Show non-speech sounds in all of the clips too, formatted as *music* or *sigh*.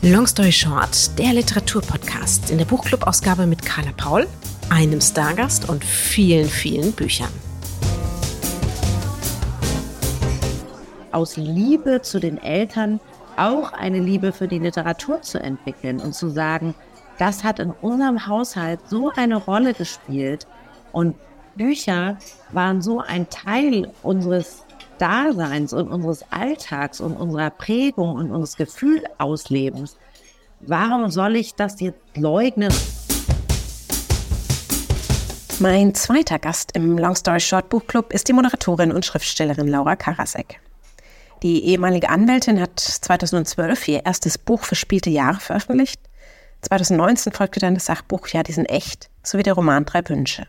Long Story Short, der Literaturpodcast in der Buchclub-Ausgabe mit Carla Paul, einem Stargast und vielen, vielen Büchern. Aus Liebe zu den Eltern auch eine Liebe für die Literatur zu entwickeln und zu sagen, das hat in unserem Haushalt so eine Rolle gespielt und Bücher waren so ein Teil unseres Daseins und unseres Alltags und unserer Prägung und unseres Gefühlauslebens. Warum soll ich das jetzt leugnen? Mein zweiter Gast im Long Story Short Buchclub ist die Moderatorin und Schriftstellerin Laura Karasek. Die ehemalige Anwältin hat 2012 ihr erstes Buch Verspielte Jahre veröffentlicht. 2019 folgte dann das Sachbuch Ja, die sind echt, sowie der Roman Drei Wünsche.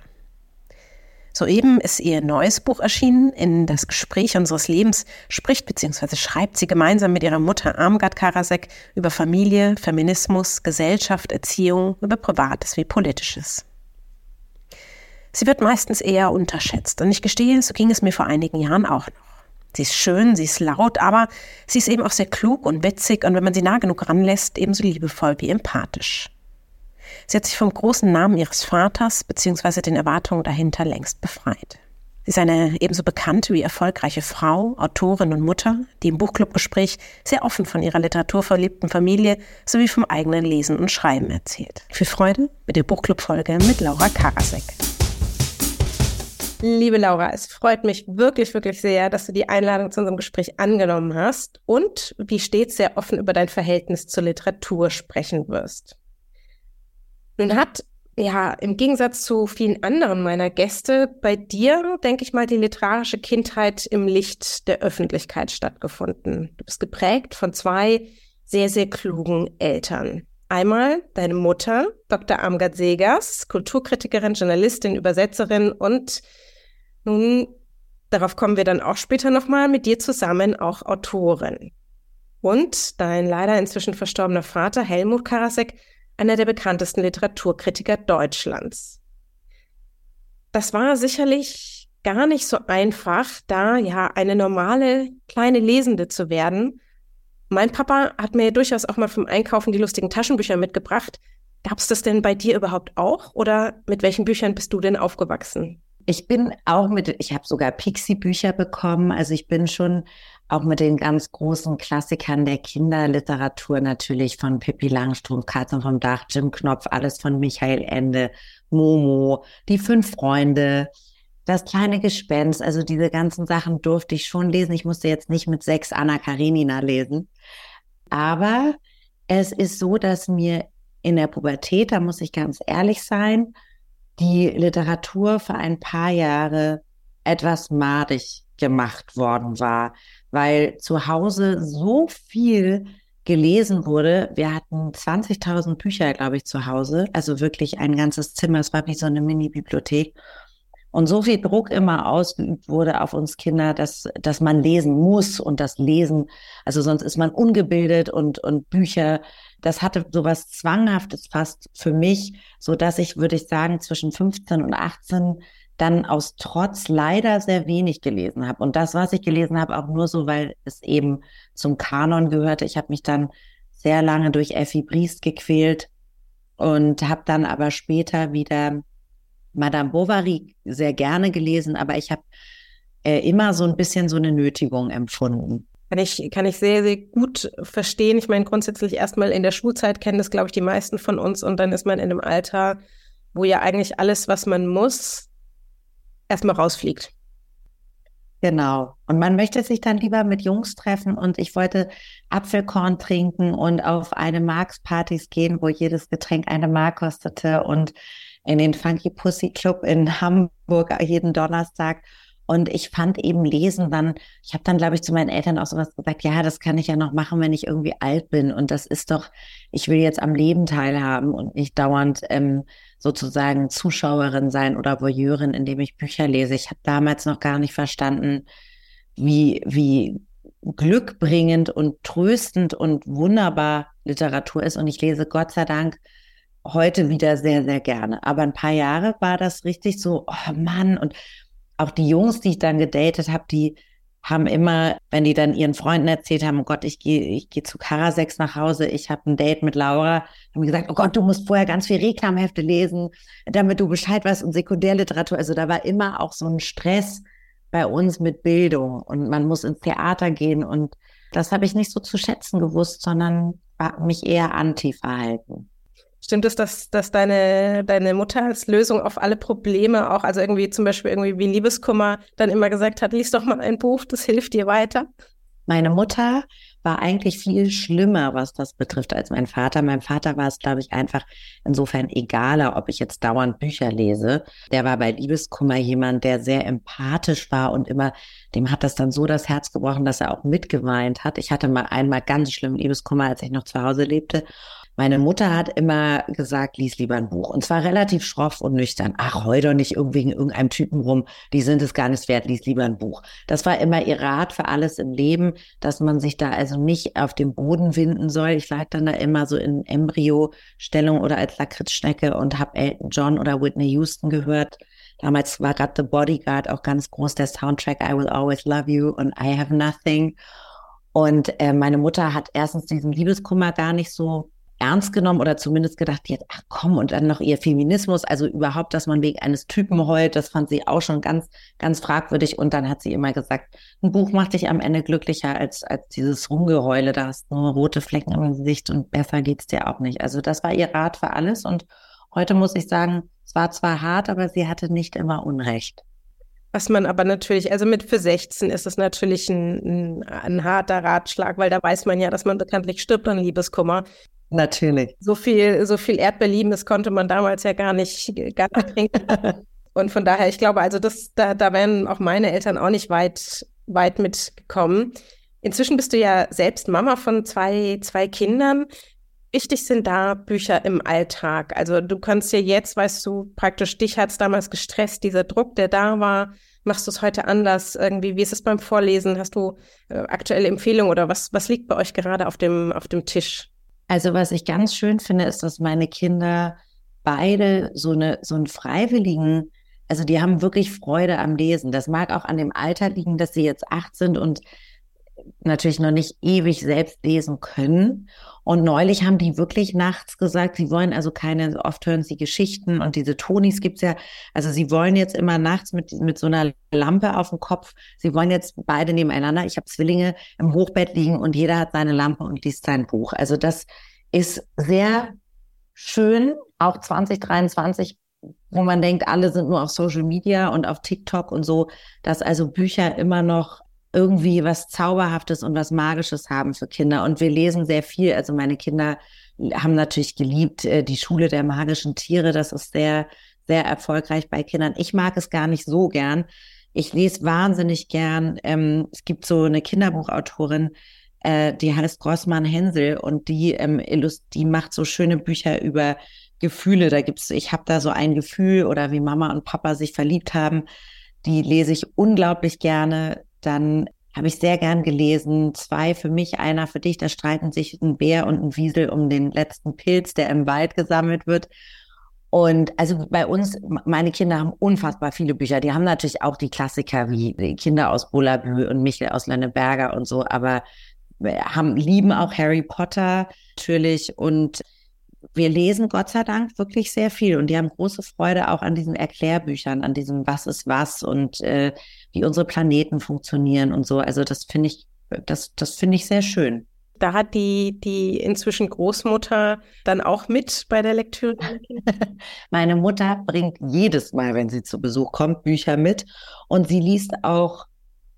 Soeben ist ihr neues Buch erschienen. In das Gespräch unseres Lebens spricht bzw. schreibt sie gemeinsam mit ihrer Mutter Armgard Karasek über Familie, Feminismus, Gesellschaft, Erziehung, über Privates wie Politisches. Sie wird meistens eher unterschätzt und ich gestehe, so ging es mir vor einigen Jahren auch noch. Sie ist schön, sie ist laut, aber sie ist eben auch sehr klug und witzig und wenn man sie nah genug ranlässt, ebenso liebevoll wie empathisch. Sie hat sich vom großen Namen ihres Vaters bzw. den Erwartungen dahinter längst befreit. Sie ist eine ebenso bekannte wie erfolgreiche Frau, Autorin und Mutter, die im Buchclubgespräch sehr offen von ihrer literaturverliebten Familie sowie vom eigenen Lesen und Schreiben erzählt. Viel Freude mit der Buchclub-Folge mit Laura Karasek. Liebe Laura, es freut mich wirklich, wirklich sehr, dass du die Einladung zu unserem Gespräch angenommen hast und wie stets sehr offen über dein Verhältnis zur Literatur sprechen wirst. Nun hat ja im Gegensatz zu vielen anderen meiner Gäste bei dir, denke ich mal, die literarische Kindheit im Licht der Öffentlichkeit stattgefunden. Du bist geprägt von zwei sehr, sehr klugen Eltern. Einmal deine Mutter, Dr. Amgard Segers, Kulturkritikerin, Journalistin, Übersetzerin und nun, darauf kommen wir dann auch später nochmal, mit dir zusammen auch Autorin. Und dein leider inzwischen verstorbener Vater Helmut Karasek einer der bekanntesten Literaturkritiker Deutschlands. Das war sicherlich gar nicht so einfach, da ja eine normale kleine Lesende zu werden. Mein Papa hat mir durchaus auch mal vom Einkaufen die lustigen Taschenbücher mitgebracht. Gab es das denn bei dir überhaupt auch oder mit welchen Büchern bist du denn aufgewachsen? Ich bin auch mit, ich habe sogar Pixie-Bücher bekommen. Also ich bin schon auch mit den ganz großen Klassikern der Kinderliteratur natürlich von Pippi Langstrumpf, Katzen vom Dach, Jim Knopf, alles von Michael Ende, Momo, die fünf Freunde, das kleine Gespenst, also diese ganzen Sachen durfte ich schon lesen. Ich musste jetzt nicht mit sechs Anna Karenina lesen. Aber es ist so, dass mir in der Pubertät, da muss ich ganz ehrlich sein, die Literatur für ein paar Jahre etwas madig gemacht worden war weil zu Hause so viel gelesen wurde. Wir hatten 20.000 Bücher, glaube ich, zu Hause. Also wirklich ein ganzes Zimmer. Es war wie so eine Mini-Bibliothek. Und so viel Druck immer ausgeübt wurde auf uns Kinder, dass, dass man lesen muss und das Lesen, also sonst ist man ungebildet und, und Bücher, das hatte sowas Zwanghaftes fast für mich, so dass ich, würde ich sagen, zwischen 15 und 18 dann aus Trotz leider sehr wenig gelesen habe. Und das, was ich gelesen habe, auch nur so, weil es eben zum Kanon gehörte. Ich habe mich dann sehr lange durch Effi Briest gequält und habe dann aber später wieder Madame Bovary sehr gerne gelesen, aber ich habe äh, immer so ein bisschen so eine Nötigung empfunden. Kann ich, kann ich sehr, sehr gut verstehen. Ich meine, grundsätzlich erstmal in der Schulzeit kennen das, glaube ich, die meisten von uns und dann ist man in einem Alter, wo ja eigentlich alles, was man muss, erstmal rausfliegt. Genau. Und man möchte sich dann lieber mit Jungs treffen und ich wollte Apfelkorn trinken und auf eine Marks-Partys gehen, wo jedes Getränk eine Mark kostete und in den Funky Pussy Club in Hamburg jeden Donnerstag. Und ich fand eben Lesen dann, ich habe dann, glaube ich, zu meinen Eltern auch sowas gesagt, ja, das kann ich ja noch machen, wenn ich irgendwie alt bin. Und das ist doch, ich will jetzt am Leben teilhaben und nicht dauernd ähm, sozusagen Zuschauerin sein oder Voyeurin, indem ich Bücher lese. Ich habe damals noch gar nicht verstanden, wie, wie glückbringend und tröstend und wunderbar Literatur ist. Und ich lese Gott sei Dank heute wieder sehr, sehr gerne. Aber ein paar Jahre war das richtig so, oh Mann, und auch die Jungs, die ich dann gedatet habe, die haben immer, wenn die dann ihren Freunden erzählt haben, oh Gott, ich gehe ich gehe zu Karasex nach Hause, ich habe ein Date mit Laura, haben gesagt, oh Gott, du musst vorher ganz viel Reklamhefte lesen, damit du Bescheid weißt und Sekundärliteratur. Also da war immer auch so ein Stress bei uns mit Bildung und man muss ins Theater gehen und das habe ich nicht so zu schätzen gewusst, sondern mich eher anti verhalten. Stimmt es, dass, dass deine, deine Mutter als Lösung auf alle Probleme auch, also irgendwie zum Beispiel irgendwie wie Liebeskummer, dann immer gesagt hat, lies doch mal ein Buch, das hilft dir weiter? Meine Mutter war eigentlich viel schlimmer, was das betrifft, als mein Vater. Mein Vater war es, glaube ich, einfach insofern egaler, ob ich jetzt dauernd Bücher lese. Der war bei Liebeskummer jemand, der sehr empathisch war und immer, dem hat das dann so das Herz gebrochen, dass er auch mitgeweint hat. Ich hatte mal einmal ganz schlimm Liebeskummer, als ich noch zu Hause lebte. Meine Mutter hat immer gesagt, lies lieber ein Buch. Und zwar relativ schroff und nüchtern. Ach, heu doch nicht irgendwie in irgendeinem Typen rum. Die sind es gar nicht wert, lies lieber ein Buch. Das war immer ihr Rat für alles im Leben, dass man sich da also nicht auf dem Boden winden soll. Ich lag dann da immer so in Embryo-Stellung oder als Lakritzschnecke und habe Elton John oder Whitney Houston gehört. Damals war gerade The Bodyguard auch ganz groß, der Soundtrack I Will Always Love You und I Have Nothing. Und äh, meine Mutter hat erstens diesen Liebeskummer gar nicht so ernst genommen oder zumindest gedacht, jetzt, ach komm, und dann noch ihr Feminismus, also überhaupt, dass man wegen eines Typen heult, das fand sie auch schon ganz, ganz fragwürdig. Und dann hat sie immer gesagt, ein Buch macht dich am Ende glücklicher als, als dieses Rumgeheule, da hast nur rote Flecken im Gesicht und besser geht's dir auch nicht. Also das war ihr Rat für alles. Und heute muss ich sagen, es war zwar hart, aber sie hatte nicht immer Unrecht. Was man aber natürlich, also mit für 16 ist es natürlich ein, ein, ein, harter Ratschlag, weil da weiß man ja, dass man bekanntlich stirbt an Liebeskummer. Natürlich. So viel, so viel Erdbeerlieben, das konnte man damals ja gar nicht, gar nicht trinken. *laughs* Und von daher, ich glaube, also das, da, da wären auch meine Eltern auch nicht weit, weit mitgekommen. Inzwischen bist du ja selbst Mama von zwei, zwei Kindern. Wichtig sind da Bücher im Alltag. Also du kannst ja jetzt, weißt du, praktisch dich hat es damals gestresst, dieser Druck, der da war. Machst du es heute anders? Irgendwie, wie ist es beim Vorlesen? Hast du äh, aktuelle Empfehlungen oder was, was liegt bei euch gerade auf dem, auf dem Tisch? Also was ich ganz schön finde, ist, dass meine Kinder beide so eine so einen freiwilligen, also die haben wirklich Freude am Lesen. Das mag auch an dem Alter liegen, dass sie jetzt acht sind und natürlich noch nicht ewig selbst lesen können. Und neulich haben die wirklich nachts gesagt, sie wollen also keine, oft hören sie Geschichten und diese Tonis gibt's ja, also sie wollen jetzt immer nachts mit, mit so einer Lampe auf dem Kopf, sie wollen jetzt beide nebeneinander. Ich habe Zwillinge im Hochbett liegen und jeder hat seine Lampe und liest sein Buch. Also das ist sehr schön, auch 2023 wo man denkt, alle sind nur auf Social Media und auf TikTok und so, dass also Bücher immer noch irgendwie was Zauberhaftes und was Magisches haben für Kinder. Und wir lesen sehr viel. Also meine Kinder haben natürlich geliebt äh, die Schule der magischen Tiere. Das ist sehr, sehr erfolgreich bei Kindern. Ich mag es gar nicht so gern. Ich lese wahnsinnig gern. Ähm, es gibt so eine Kinderbuchautorin, äh, die heißt Grossmann Hensel und die, ähm, die macht so schöne Bücher über Gefühle. Da gibt's, ich habe da so ein Gefühl oder wie Mama und Papa sich verliebt haben. Die lese ich unglaublich gerne. Dann habe ich sehr gern gelesen. Zwei für mich, einer für dich. Da streiten sich ein Bär und ein Wiesel um den letzten Pilz, der im Wald gesammelt wird. Und also bei uns, meine Kinder haben unfassbar viele Bücher. Die haben natürlich auch die Klassiker wie die Kinder aus Bullabü und Michel aus Lenneberger und so, aber haben, lieben auch Harry Potter natürlich und wir lesen Gott sei Dank wirklich sehr viel und die haben große Freude auch an diesen Erklärbüchern, an diesem Was ist was und äh, wie unsere Planeten funktionieren und so. Also das finde ich, das, das finde ich sehr schön. Da hat die, die inzwischen Großmutter dann auch mit bei der Lektüre. *laughs* Meine Mutter bringt jedes Mal, wenn sie zu Besuch kommt, Bücher mit und sie liest auch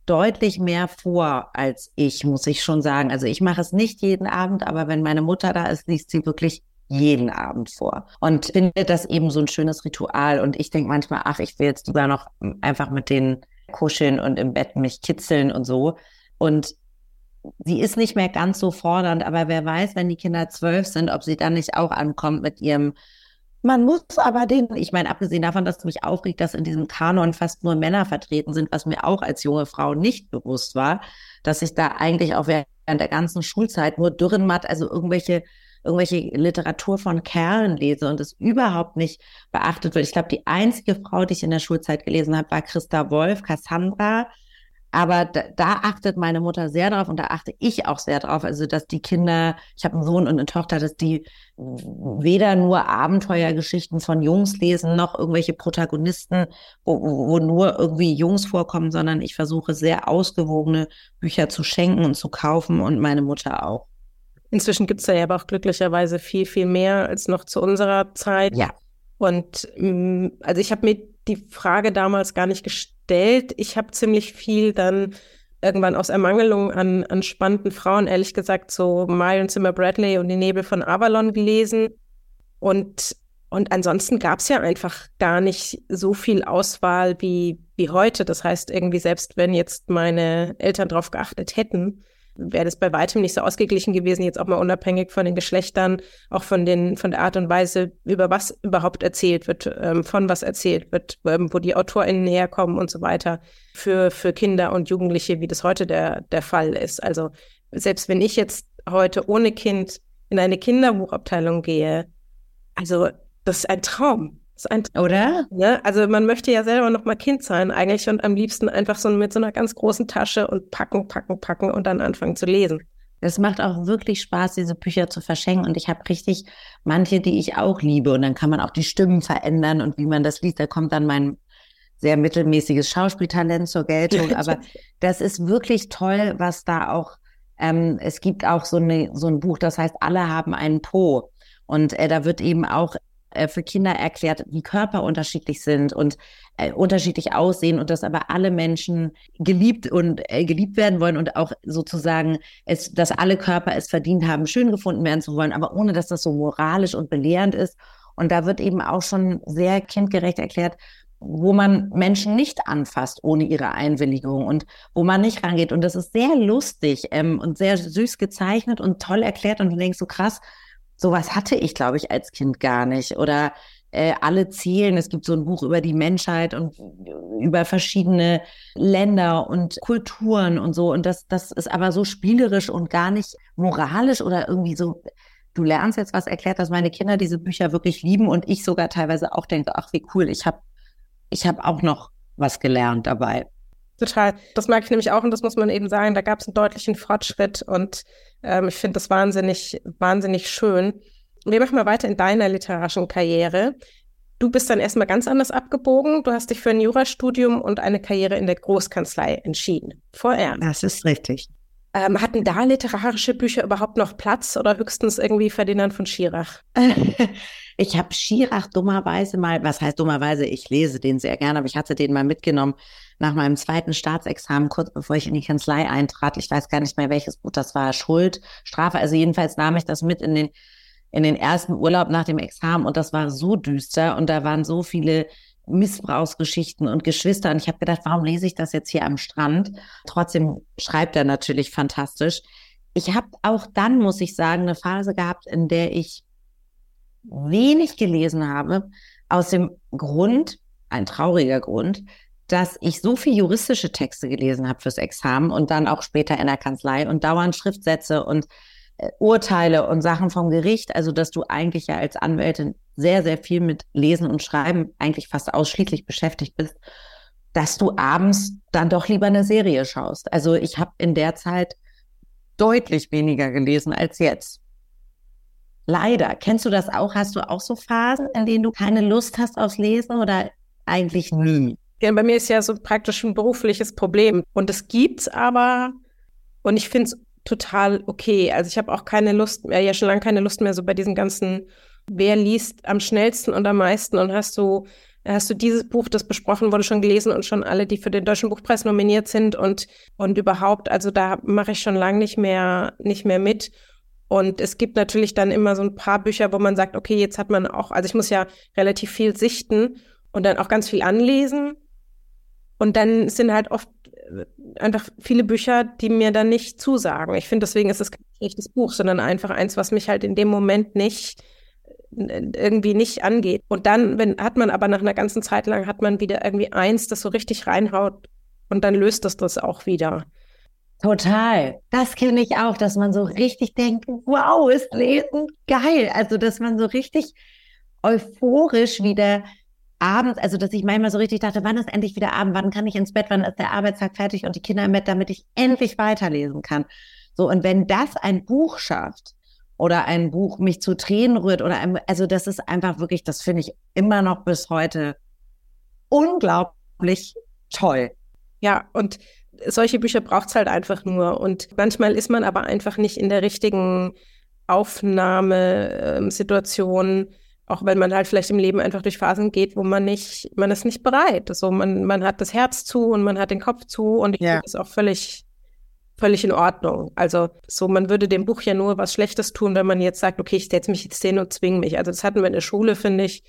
deutlich mehr vor als ich, muss ich schon sagen. Also ich mache es nicht jeden Abend, aber wenn meine Mutter da ist, liest sie wirklich jeden Abend vor und finde das eben so ein schönes Ritual. Und ich denke manchmal, ach, ich will jetzt lieber noch einfach mit denen kuscheln und im Bett mich kitzeln und so. Und sie ist nicht mehr ganz so fordernd, aber wer weiß, wenn die Kinder zwölf sind, ob sie dann nicht auch ankommt mit ihrem man muss aber den, ich meine, abgesehen davon, dass es mich aufregt, dass in diesem Kanon fast nur Männer vertreten sind, was mir auch als junge Frau nicht bewusst war, dass ich da eigentlich auch während der ganzen Schulzeit nur Dürrenmatt, also irgendwelche irgendwelche Literatur von Kerlen lese und es überhaupt nicht beachtet wird. Ich glaube, die einzige Frau, die ich in der Schulzeit gelesen habe, war Christa Wolf, Cassandra. Aber da, da, achtet meine Mutter sehr drauf und da achte ich auch sehr drauf. Also, dass die Kinder, ich habe einen Sohn und eine Tochter, dass die weder nur Abenteuergeschichten von Jungs lesen, noch irgendwelche Protagonisten, wo, wo nur irgendwie Jungs vorkommen, sondern ich versuche sehr ausgewogene Bücher zu schenken und zu kaufen und meine Mutter auch. Inzwischen gibt es da ja aber auch glücklicherweise viel, viel mehr als noch zu unserer Zeit. Ja. Und mm, also ich habe mir die Frage damals gar nicht gestellt. Ich habe ziemlich viel dann irgendwann aus Ermangelung an, an spannenden Frauen, ehrlich gesagt, so Marion Zimmer Bradley und die Nebel von Avalon gelesen. Und, und ansonsten gab es ja einfach gar nicht so viel Auswahl wie, wie heute. Das heißt, irgendwie, selbst wenn jetzt meine Eltern darauf geachtet hätten, wäre das bei weitem nicht so ausgeglichen gewesen, jetzt auch mal unabhängig von den Geschlechtern, auch von den, von der Art und Weise, über was überhaupt erzählt wird, ähm, von was erzählt wird, ähm, wo die AutorInnen herkommen und so weiter, für, für Kinder und Jugendliche, wie das heute der, der Fall ist. Also selbst wenn ich jetzt heute ohne Kind in eine Kinderbuchabteilung gehe, also das ist ein Traum. Ein, Oder? Ne? Also man möchte ja selber noch mal Kind sein eigentlich und am liebsten einfach so mit so einer ganz großen Tasche und packen, packen, packen und dann anfangen zu lesen. Es macht auch wirklich Spaß, diese Bücher zu verschenken. Und ich habe richtig manche, die ich auch liebe. Und dann kann man auch die Stimmen verändern und wie man das liest. Da kommt dann mein sehr mittelmäßiges Schauspieltalent zur Geltung. *laughs* Aber das ist wirklich toll, was da auch, ähm, es gibt auch so, eine, so ein Buch, das heißt, alle haben einen Po. Und äh, da wird eben auch äh, für Kinder erklärt, wie Körper unterschiedlich sind und äh, unterschiedlich aussehen und dass aber alle Menschen geliebt und äh, geliebt werden wollen und auch sozusagen es, dass alle Körper es verdient haben, schön gefunden werden zu wollen, aber ohne dass das so moralisch und belehrend ist. Und da wird eben auch schon sehr kindgerecht erklärt, wo man Menschen nicht anfasst ohne ihre Einwilligung und wo man nicht rangeht. Und das ist sehr lustig ähm, und sehr süß gezeichnet und toll erklärt. Und du denkst so krass, sowas hatte ich, glaube ich, als Kind gar nicht. Oder äh, alle zählen. Es gibt so ein Buch über die Menschheit und über verschiedene Länder und Kulturen und so. Und das, das ist aber so spielerisch und gar nicht moralisch oder irgendwie so. Du lernst jetzt was erklärt, dass meine Kinder diese Bücher wirklich lieben und ich sogar teilweise auch denke, ach wie cool, ich habe ich hab auch noch was gelernt dabei. Total. Das mag ich nämlich auch und das muss man eben sagen. Da gab es einen deutlichen Fortschritt und ähm, ich finde das wahnsinnig, wahnsinnig schön. Wir machen mal weiter in deiner literarischen Karriere. Du bist dann erstmal ganz anders abgebogen. Du hast dich für ein Jurastudium und eine Karriere in der Großkanzlei entschieden. Vorher. Das ist richtig. Ähm, hatten da literarische Bücher überhaupt noch Platz oder höchstens irgendwie Ferdinand von Schirach? *laughs* ich habe Schirach dummerweise mal, was heißt dummerweise, ich lese den sehr gerne, aber ich hatte den mal mitgenommen nach meinem zweiten Staatsexamen, kurz bevor ich in die Kanzlei eintrat. Ich weiß gar nicht mehr, welches Buch das war, Schuld, Strafe. Also jedenfalls nahm ich das mit in den, in den ersten Urlaub nach dem Examen und das war so düster und da waren so viele Missbrauchsgeschichten und Geschwister. Und ich habe gedacht, warum lese ich das jetzt hier am Strand? Trotzdem schreibt er natürlich fantastisch. Ich habe auch dann, muss ich sagen, eine Phase gehabt, in der ich wenig gelesen habe, aus dem Grund, ein trauriger Grund, dass ich so viel juristische Texte gelesen habe fürs Examen und dann auch später in der Kanzlei und dauernd Schriftsätze und Urteile und Sachen vom Gericht, also dass du eigentlich ja als Anwältin sehr, sehr viel mit Lesen und Schreiben eigentlich fast ausschließlich beschäftigt bist, dass du abends dann doch lieber eine Serie schaust. Also ich habe in der Zeit deutlich weniger gelesen als jetzt. Leider. Kennst du das auch? Hast du auch so Phasen, in denen du keine Lust hast aufs Lesen oder eigentlich nie? Ja, bei mir ist ja so praktisch ein berufliches Problem. Und es gibt's aber, und ich finde es total okay. Also ich habe auch keine Lust mehr, ja schon lange keine Lust mehr, so bei diesem ganzen, wer liest am schnellsten und am meisten und hast du, hast du dieses Buch, das besprochen wurde, schon gelesen und schon alle, die für den Deutschen Buchpreis nominiert sind und, und überhaupt, also da mache ich schon lange nicht mehr, nicht mehr mit. Und es gibt natürlich dann immer so ein paar Bücher, wo man sagt, okay, jetzt hat man auch, also ich muss ja relativ viel sichten und dann auch ganz viel anlesen. Und dann sind halt oft äh, einfach viele Bücher, die mir dann nicht zusagen. Ich finde, deswegen ist es kein schlechtes Buch, sondern einfach eins, was mich halt in dem Moment nicht äh, irgendwie nicht angeht. Und dann, wenn hat man aber nach einer ganzen Zeit lang hat man wieder irgendwie eins, das so richtig reinhaut und dann löst das das auch wieder. Total. Das kenne ich auch, dass man so richtig denkt, wow, ist Lesen geil. Also, dass man so richtig euphorisch wieder abends, also dass ich manchmal so richtig dachte, wann ist endlich wieder Abend, wann kann ich ins Bett, wann ist der Arbeitstag fertig und die Kinder im Bett, damit ich endlich weiterlesen kann. So, und wenn das ein Buch schafft oder ein Buch mich zu Tränen rührt oder ein, also das ist einfach wirklich, das finde ich immer noch bis heute unglaublich toll. Ja, und solche Bücher braucht es halt einfach nur. Und manchmal ist man aber einfach nicht in der richtigen Aufnahmesituation, auch wenn man halt vielleicht im Leben einfach durch Phasen geht, wo man nicht, man ist nicht bereit. So, also man, man hat das Herz zu und man hat den Kopf zu und ich ja. finde das auch völlig, völlig in Ordnung. Also so, man würde dem Buch ja nur was Schlechtes tun, wenn man jetzt sagt, okay, ich setze mich jetzt hin und zwinge mich. Also das hatten wir in der Schule, finde ich.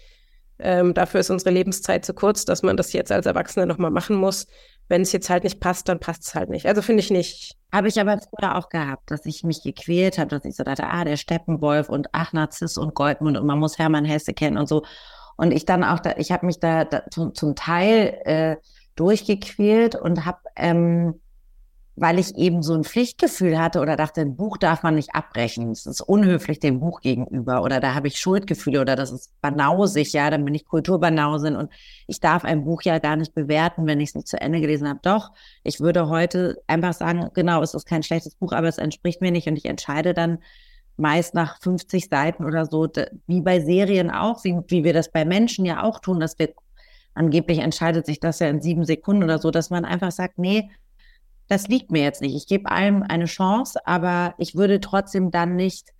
Ähm, dafür ist unsere Lebenszeit zu kurz, dass man das jetzt als Erwachsener nochmal machen muss wenn es jetzt halt nicht passt, dann passt es halt nicht. Also finde ich nicht. Habe ich aber früher auch gehabt, dass ich mich gequält habe, dass ich so dachte, ah, der Steppenwolf und ach, Narziss und Goldmund und man muss Hermann Hesse kennen und so. Und ich dann auch, da, ich habe mich da, da zum, zum Teil äh, durchgequält und habe ähm, weil ich eben so ein Pflichtgefühl hatte oder dachte, ein Buch darf man nicht abbrechen. Es ist unhöflich dem Buch gegenüber oder da habe ich Schuldgefühle oder das ist banausig, ja, dann bin ich Kulturbanausin und ich darf ein Buch ja gar nicht bewerten, wenn ich es nicht zu Ende gelesen habe. Doch, ich würde heute einfach sagen, genau, es ist kein schlechtes Buch, aber es entspricht mir nicht und ich entscheide dann meist nach 50 Seiten oder so, wie bei Serien auch, wie, wie wir das bei Menschen ja auch tun, dass wir angeblich entscheidet sich das ja in sieben Sekunden oder so, dass man einfach sagt, nee, das liegt mir jetzt nicht. Ich gebe allem eine Chance, aber ich würde trotzdem dann nicht,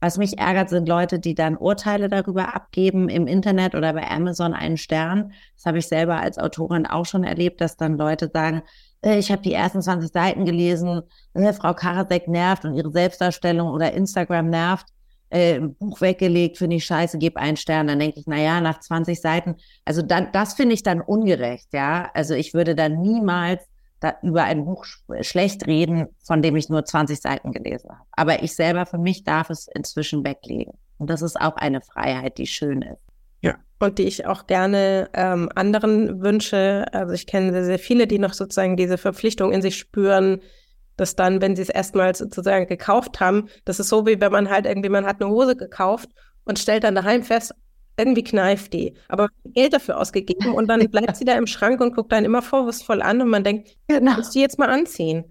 was mich ärgert, sind Leute, die dann Urteile darüber abgeben im Internet oder bei Amazon einen Stern. Das habe ich selber als Autorin auch schon erlebt, dass dann Leute sagen, äh, ich habe die ersten 20 Seiten gelesen, äh, Frau Karasek nervt und ihre Selbstdarstellung oder Instagram nervt. Äh, Buch weggelegt, finde ich scheiße, gebe einen Stern. Dann denke ich, na ja, nach 20 Seiten, also dann, das finde ich dann ungerecht, ja. Also ich würde dann niemals über ein Buch schlecht reden, von dem ich nur 20 Seiten gelesen habe. Aber ich selber für mich darf es inzwischen weglegen. Und das ist auch eine Freiheit, die schön ist. Ja, und die ich auch gerne ähm, anderen wünsche. Also ich kenne sehr, sehr viele, die noch sozusagen diese Verpflichtung in sich spüren, dass dann, wenn sie es erstmals sozusagen gekauft haben, das ist so wie wenn man halt irgendwie, man hat eine Hose gekauft und stellt dann daheim fest, irgendwie kneift die. Aber Geld dafür ausgegeben und dann bleibt sie da im Schrank und guckt einen immer vorwurfsvoll an und man denkt, genau. muss die jetzt mal anziehen.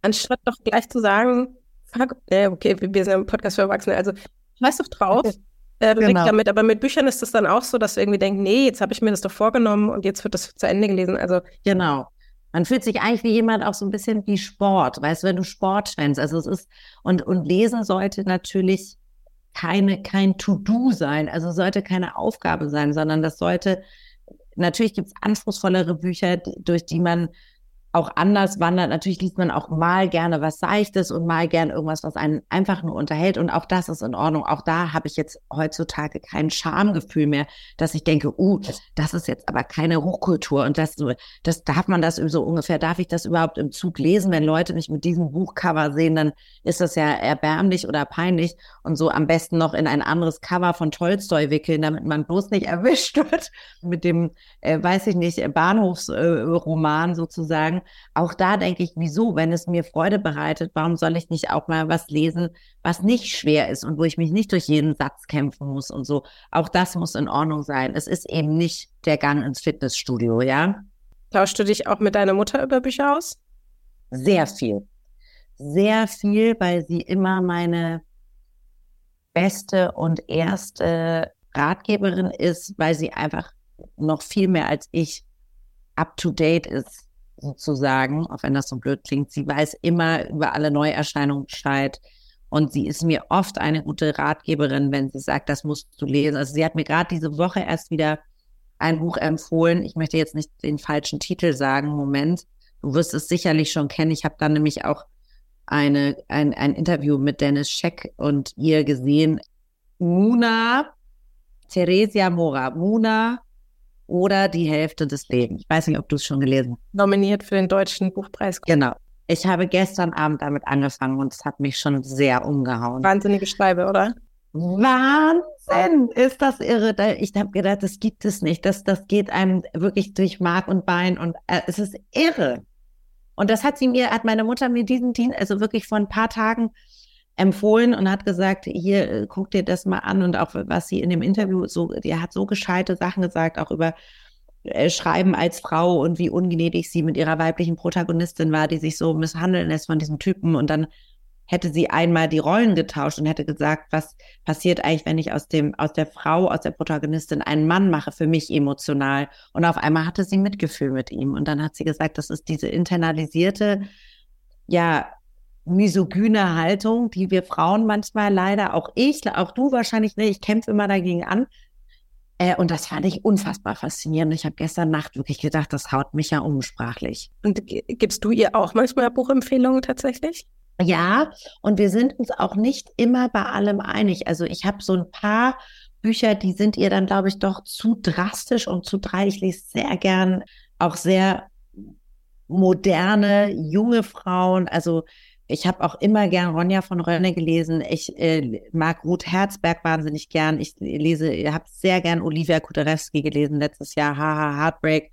Anstatt doch gleich zu sagen, fuck, äh, okay, wir sind im Podcast für Erwachsene, also scheiß doch drauf. Äh, genau. damit. Aber mit Büchern ist es dann auch so, dass wir irgendwie denken, nee, jetzt habe ich mir das doch vorgenommen und jetzt wird das zu Ende gelesen. Also genau. Man fühlt sich eigentlich wie jemand auch so ein bisschen wie Sport, weißt du, wenn du Sport schwänzt. Also es ist, und, und lesen sollte natürlich keine, kein To-Do sein, also sollte keine Aufgabe sein, sondern das sollte, natürlich gibt es anspruchsvollere Bücher, durch die man auch anders wandert. Natürlich liest man auch mal gerne was Seichtes und mal gerne irgendwas, was einen einfach nur unterhält. Und auch das ist in Ordnung. Auch da habe ich jetzt heutzutage kein Schamgefühl mehr, dass ich denke, uh, das ist jetzt aber keine Hochkultur und das, das darf man das so ungefähr, darf ich das überhaupt im Zug lesen? Wenn Leute mich mit diesem Buchcover sehen, dann ist das ja erbärmlich oder peinlich und so am besten noch in ein anderes Cover von Tolstoi wickeln, damit man bloß nicht erwischt *laughs* wird mit dem, äh, weiß ich nicht, Bahnhofsroman äh, sozusagen auch da denke ich, wieso, wenn es mir Freude bereitet, warum soll ich nicht auch mal was lesen, was nicht schwer ist und wo ich mich nicht durch jeden Satz kämpfen muss und so. Auch das muss in Ordnung sein. Es ist eben nicht der Gang ins Fitnessstudio, ja? Tauschst du dich auch mit deiner Mutter über Bücher aus? Sehr viel. Sehr viel, weil sie immer meine beste und erste Ratgeberin ist, weil sie einfach noch viel mehr als ich up to date ist sozusagen, auch wenn das so blöd klingt. Sie weiß immer über alle Neuerscheinungen Bescheid. Und sie ist mir oft eine gute Ratgeberin, wenn sie sagt, das musst du lesen. Also sie hat mir gerade diese Woche erst wieder ein Buch empfohlen. Ich möchte jetzt nicht den falschen Titel sagen. Moment. Du wirst es sicherlich schon kennen. Ich habe dann nämlich auch eine, ein, ein Interview mit Dennis Scheck und ihr gesehen. Muna, Theresia Mora. Muna, oder Die Hälfte des Lebens. Ich weiß nicht, ob du es schon gelesen hast. Nominiert für den Deutschen Buchpreis. Genau. Ich habe gestern Abend damit angefangen und es hat mich schon sehr umgehauen. Wahnsinnige Schreibe, oder? Wahnsinn, ist das irre. Ich habe gedacht, das gibt es nicht. Das, das geht einem wirklich durch Mark und Bein und äh, es ist irre. Und das hat sie mir, hat meine Mutter mir diesen Dienst, also wirklich vor ein paar Tagen empfohlen und hat gesagt, hier, äh, guck dir das mal an und auch was sie in dem Interview so, die hat so gescheite Sachen gesagt, auch über äh, Schreiben als Frau und wie ungnädig sie mit ihrer weiblichen Protagonistin war, die sich so misshandeln lässt von diesem Typen und dann hätte sie einmal die Rollen getauscht und hätte gesagt, was passiert eigentlich, wenn ich aus dem, aus der Frau, aus der Protagonistin einen Mann mache, für mich emotional. Und auf einmal hatte sie Mitgefühl mit ihm. Und dann hat sie gesagt, das ist diese internalisierte, ja, misogyne Haltung, die wir Frauen manchmal leider, auch ich, auch du wahrscheinlich, ne, ich kämpfe immer dagegen an. Äh, und das fand ich unfassbar faszinierend. Ich habe gestern Nacht wirklich gedacht, das haut mich ja umsprachlich. Und gibst du ihr auch manchmal Buchempfehlungen tatsächlich? Ja, und wir sind uns auch nicht immer bei allem einig. Also ich habe so ein paar Bücher, die sind ihr dann, glaube ich, doch zu drastisch und zu drei. Ich lese sehr gern auch sehr moderne, junge Frauen. Also ich habe auch immer gern Ronja von Rönne gelesen. Ich äh, mag Ruth Herzberg wahnsinnig gern. Ich lese, habt sehr gern Olivia Kuderewski gelesen letztes Jahr. Haha, Heartbreak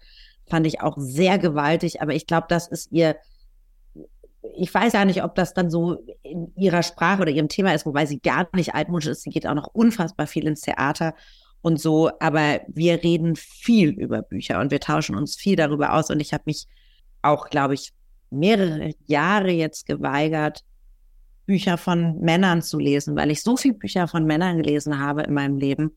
fand ich auch sehr gewaltig. Aber ich glaube, das ist ihr ich weiß ja nicht, ob das dann so in ihrer Sprache oder ihrem Thema ist, wobei sie gar nicht altmodisch ist. Sie geht auch noch unfassbar viel ins Theater und so. Aber wir reden viel über Bücher und wir tauschen uns viel darüber aus. Und ich habe mich auch, glaube ich, mehrere Jahre jetzt geweigert, Bücher von Männern zu lesen, weil ich so viele Bücher von Männern gelesen habe in meinem Leben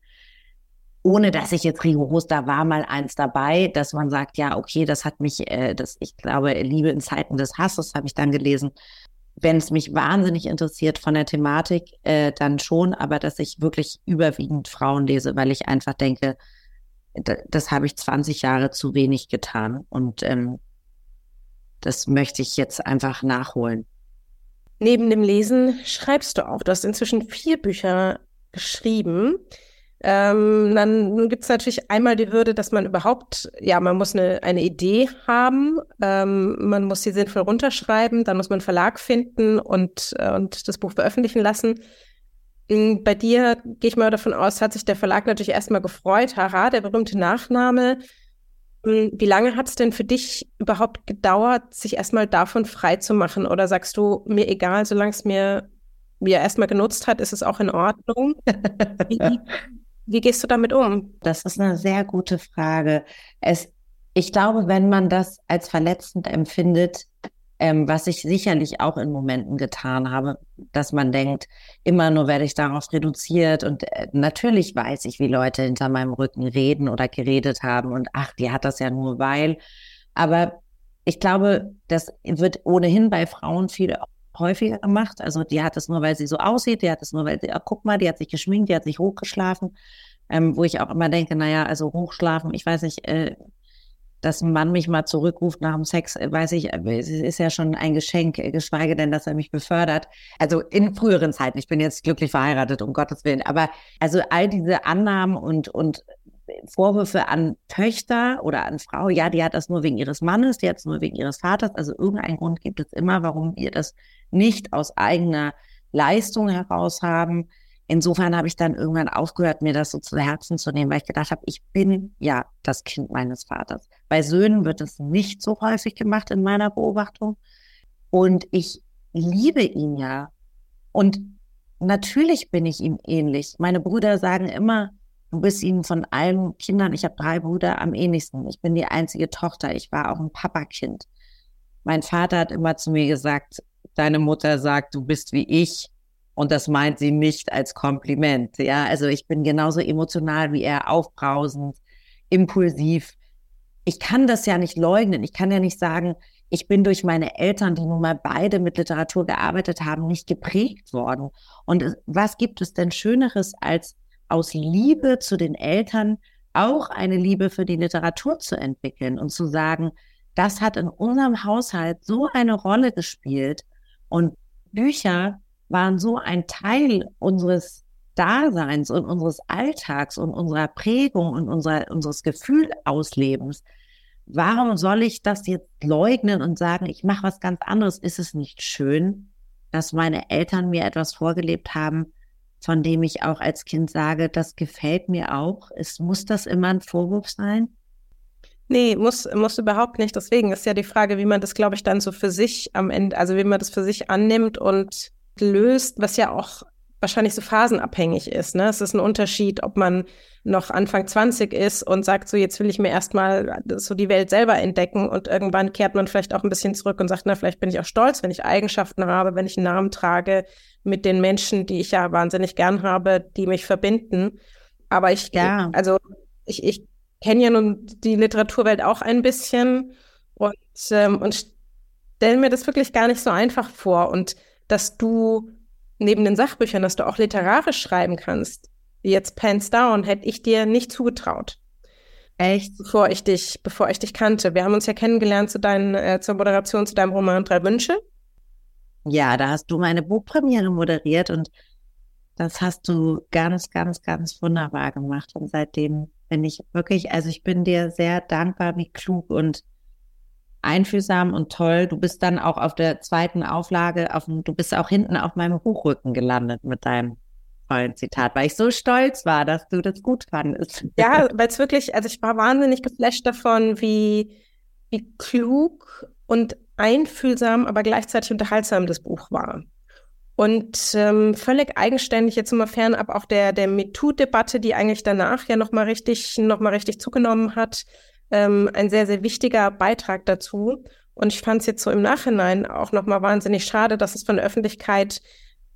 ohne dass ich jetzt rigoros, da war mal eins dabei, dass man sagt, ja, okay, das hat mich, äh, das, ich glaube, Liebe in Zeiten des Hasses habe ich dann gelesen. Wenn es mich wahnsinnig interessiert von der Thematik, äh, dann schon, aber dass ich wirklich überwiegend Frauen lese, weil ich einfach denke, das habe ich 20 Jahre zu wenig getan und ähm, das möchte ich jetzt einfach nachholen. Neben dem Lesen schreibst du auch. Du hast inzwischen vier Bücher geschrieben. Ähm, dann gibt es natürlich einmal die Hürde, dass man überhaupt, ja, man muss eine, eine Idee haben, ähm, man muss sie sinnvoll runterschreiben, dann muss man einen Verlag finden und, äh, und das Buch veröffentlichen lassen. Bei dir gehe ich mal davon aus, hat sich der Verlag natürlich erstmal gefreut, haha, der berühmte Nachname. Wie lange hat es denn für dich überhaupt gedauert, sich erstmal davon frei zu machen? Oder sagst du, mir egal, solange es mir, mir erstmal genutzt hat, ist es auch in Ordnung? wie, wie gehst du damit um? Das ist eine sehr gute Frage. Es, ich glaube, wenn man das als verletzend empfindet, ähm, was ich sicherlich auch in Momenten getan habe, dass man denkt, immer nur werde ich darauf reduziert und äh, natürlich weiß ich, wie Leute hinter meinem Rücken reden oder geredet haben und ach, die hat das ja nur weil. Aber ich glaube, das wird ohnehin bei Frauen viel häufiger gemacht. Also die hat es nur, weil sie so aussieht, die hat es nur, weil sie, ach, guck mal, die hat sich geschminkt, die hat sich hochgeschlafen. Ähm, wo ich auch immer denke, naja, also hochschlafen, ich weiß nicht, äh, dass ein Mann mich mal zurückruft nach dem Sex, äh, weiß ich, äh, ist ja schon ein Geschenk, äh, geschweige denn, dass er mich befördert. Also in früheren Zeiten, ich bin jetzt glücklich verheiratet, um Gottes Willen. Aber also all diese Annahmen und, und Vorwürfe an Töchter oder an Frau, ja, die hat das nur wegen ihres Mannes, die hat es nur wegen ihres Vaters. Also irgendeinen Grund gibt es immer, warum wir das nicht aus eigener Leistung heraus haben. Insofern habe ich dann irgendwann aufgehört, mir das so zu Herzen zu nehmen, weil ich gedacht habe, ich bin ja das Kind meines Vaters. Bei Söhnen wird es nicht so häufig gemacht in meiner Beobachtung. Und ich liebe ihn ja. Und natürlich bin ich ihm ähnlich. Meine Brüder sagen immer, du bist ihnen von allen Kindern, ich habe drei Brüder, am ähnlichsten. Ich bin die einzige Tochter. Ich war auch ein Papakind. Mein Vater hat immer zu mir gesagt, deine Mutter sagt, du bist wie ich. Und das meint sie nicht als Kompliment. Ja, also ich bin genauso emotional wie er, aufbrausend, impulsiv. Ich kann das ja nicht leugnen. Ich kann ja nicht sagen, ich bin durch meine Eltern, die nun mal beide mit Literatur gearbeitet haben, nicht geprägt worden. Und was gibt es denn Schöneres, als aus Liebe zu den Eltern auch eine Liebe für die Literatur zu entwickeln und zu sagen, das hat in unserem Haushalt so eine Rolle gespielt und Bücher waren so ein Teil unseres Daseins und unseres Alltags und unserer Prägung und unserer, unseres Gefühlauslebens. Warum soll ich das jetzt leugnen und sagen, ich mache was ganz anderes? Ist es nicht schön, dass meine Eltern mir etwas vorgelebt haben, von dem ich auch als Kind sage, das gefällt mir auch? Es muss das immer ein Vorwurf sein? Nee, muss, muss überhaupt nicht. Deswegen ist ja die Frage, wie man das, glaube ich, dann so für sich am Ende, also wie man das für sich annimmt und löst, was ja auch wahrscheinlich so phasenabhängig ist. Ne? Es ist ein Unterschied, ob man noch Anfang 20 ist und sagt, so jetzt will ich mir erstmal so die Welt selber entdecken und irgendwann kehrt man vielleicht auch ein bisschen zurück und sagt, na, vielleicht bin ich auch stolz, wenn ich Eigenschaften habe, wenn ich einen Namen trage mit den Menschen, die ich ja wahnsinnig gern habe, die mich verbinden. Aber ich, ja. also ich, ich kenne ja nun die Literaturwelt auch ein bisschen und, ähm, und stelle mir das wirklich gar nicht so einfach vor. Und dass du neben den Sachbüchern, dass du auch literarisch schreiben kannst, jetzt Pants Down, hätte ich dir nicht zugetraut. Echt? Bevor ich dich, bevor ich dich kannte. Wir haben uns ja kennengelernt zu deinen, äh, zur Moderation zu deinem Roman Drei Wünsche. Ja, da hast du meine Buchpremiere moderiert und das hast du ganz, ganz, ganz wunderbar gemacht. Und seitdem bin ich wirklich, also ich bin dir sehr dankbar, wie klug und einfühlsam und toll. Du bist dann auch auf der zweiten Auflage, auf, du bist auch hinten auf meinem Buchrücken gelandet mit deinem tollen Zitat, weil ich so stolz war, dass du das gut fandest. Ja, *laughs* weil es wirklich, also ich war wahnsinnig geflasht davon, wie, wie klug und einfühlsam, aber gleichzeitig unterhaltsam das Buch war. Und ähm, völlig eigenständig, jetzt immer fernab auch der, der MeToo-Debatte, die eigentlich danach ja nochmal richtig, noch mal richtig zugenommen hat, ähm, ein sehr, sehr wichtiger Beitrag dazu. Und ich fand es jetzt so im Nachhinein auch nochmal wahnsinnig schade, dass es von der Öffentlichkeit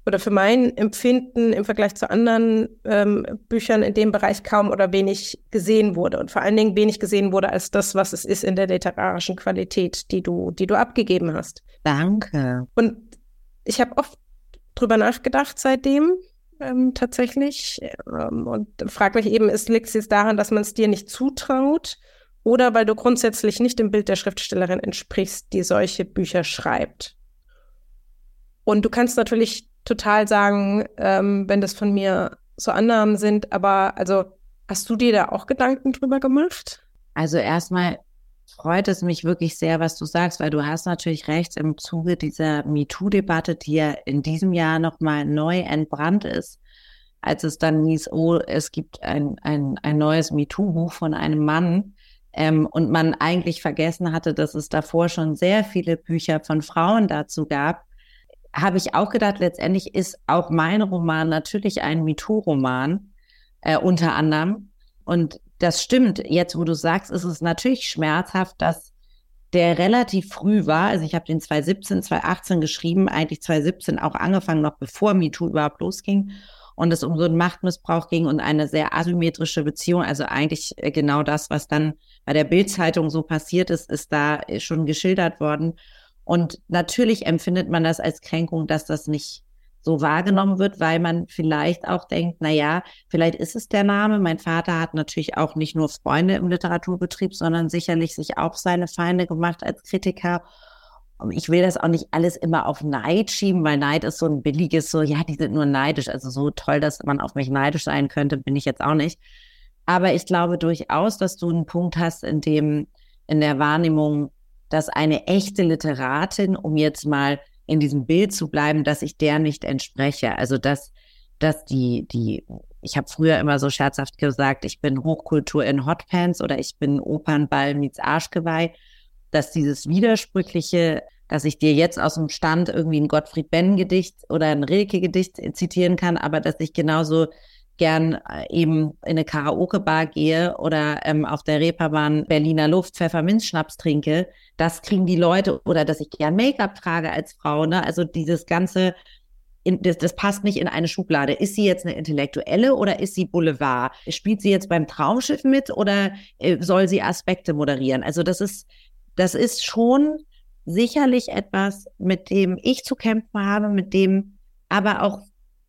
oder für mein Empfinden im Vergleich zu anderen ähm, Büchern in dem Bereich kaum oder wenig gesehen wurde und vor allen Dingen wenig gesehen wurde als das, was es ist in der literarischen Qualität, die du, die du abgegeben hast. Danke. Und ich habe oft drüber nachgedacht seitdem ähm, tatsächlich ähm, und frage mich eben, liegt es jetzt daran, dass man es dir nicht zutraut oder weil du grundsätzlich nicht dem Bild der Schriftstellerin entsprichst, die solche Bücher schreibt. Und du kannst natürlich total sagen, ähm, wenn das von mir so Annahmen sind, aber also hast du dir da auch Gedanken drüber gemacht? Also erstmal freut es mich wirklich sehr, was du sagst, weil du hast natürlich recht im Zuge dieser MeToo-Debatte, die ja in diesem Jahr nochmal neu entbrannt ist, als es dann hieß, oh, es gibt ein, ein, ein neues MeToo-Buch von einem Mann, ähm, und man eigentlich vergessen hatte, dass es davor schon sehr viele Bücher von Frauen dazu gab, habe ich auch gedacht, letztendlich ist auch mein Roman natürlich ein MeToo-Roman, äh, unter anderem. Und das stimmt. Jetzt, wo du sagst, ist es natürlich schmerzhaft, dass der relativ früh war. Also ich habe den 2017, 2018 geschrieben, eigentlich 2017 auch angefangen, noch bevor MeToo überhaupt losging und es um so einen Machtmissbrauch ging und eine sehr asymmetrische Beziehung. Also eigentlich äh, genau das, was dann bei der Bildzeitung so passiert ist, ist da äh, schon geschildert worden. Und natürlich empfindet man das als Kränkung, dass das nicht so wahrgenommen wird, weil man vielleicht auch denkt, na ja, vielleicht ist es der Name. Mein Vater hat natürlich auch nicht nur Freunde im Literaturbetrieb, sondern sicherlich sich auch seine Feinde gemacht als Kritiker ich will das auch nicht alles immer auf Neid schieben, weil Neid ist so ein billiges, so, ja, die sind nur neidisch. Also so toll, dass man auf mich neidisch sein könnte, bin ich jetzt auch nicht. Aber ich glaube durchaus, dass du einen Punkt hast, in dem, in der Wahrnehmung, dass eine echte Literatin, um jetzt mal in diesem Bild zu bleiben, dass ich der nicht entspreche. Also dass, dass die, die, ich habe früher immer so scherzhaft gesagt, ich bin Hochkultur in Hotpants oder ich bin Opernball meets Arschgeweih dass dieses widersprüchliche, dass ich dir jetzt aus dem Stand irgendwie ein Gottfried Benn Gedicht oder ein Rilke Gedicht zitieren kann, aber dass ich genauso gern äh, eben in eine Karaoke-Bar gehe oder ähm, auf der Reeperbahn Berliner Luft Pfefferminzschnaps trinke, das kriegen die Leute oder dass ich gern Make-up trage als Frau, ne? Also dieses ganze, in, das, das passt nicht in eine Schublade. Ist sie jetzt eine Intellektuelle oder ist sie Boulevard? Spielt sie jetzt beim Traumschiff mit oder äh, soll sie Aspekte moderieren? Also das ist das ist schon sicherlich etwas, mit dem ich zu kämpfen habe, mit dem aber auch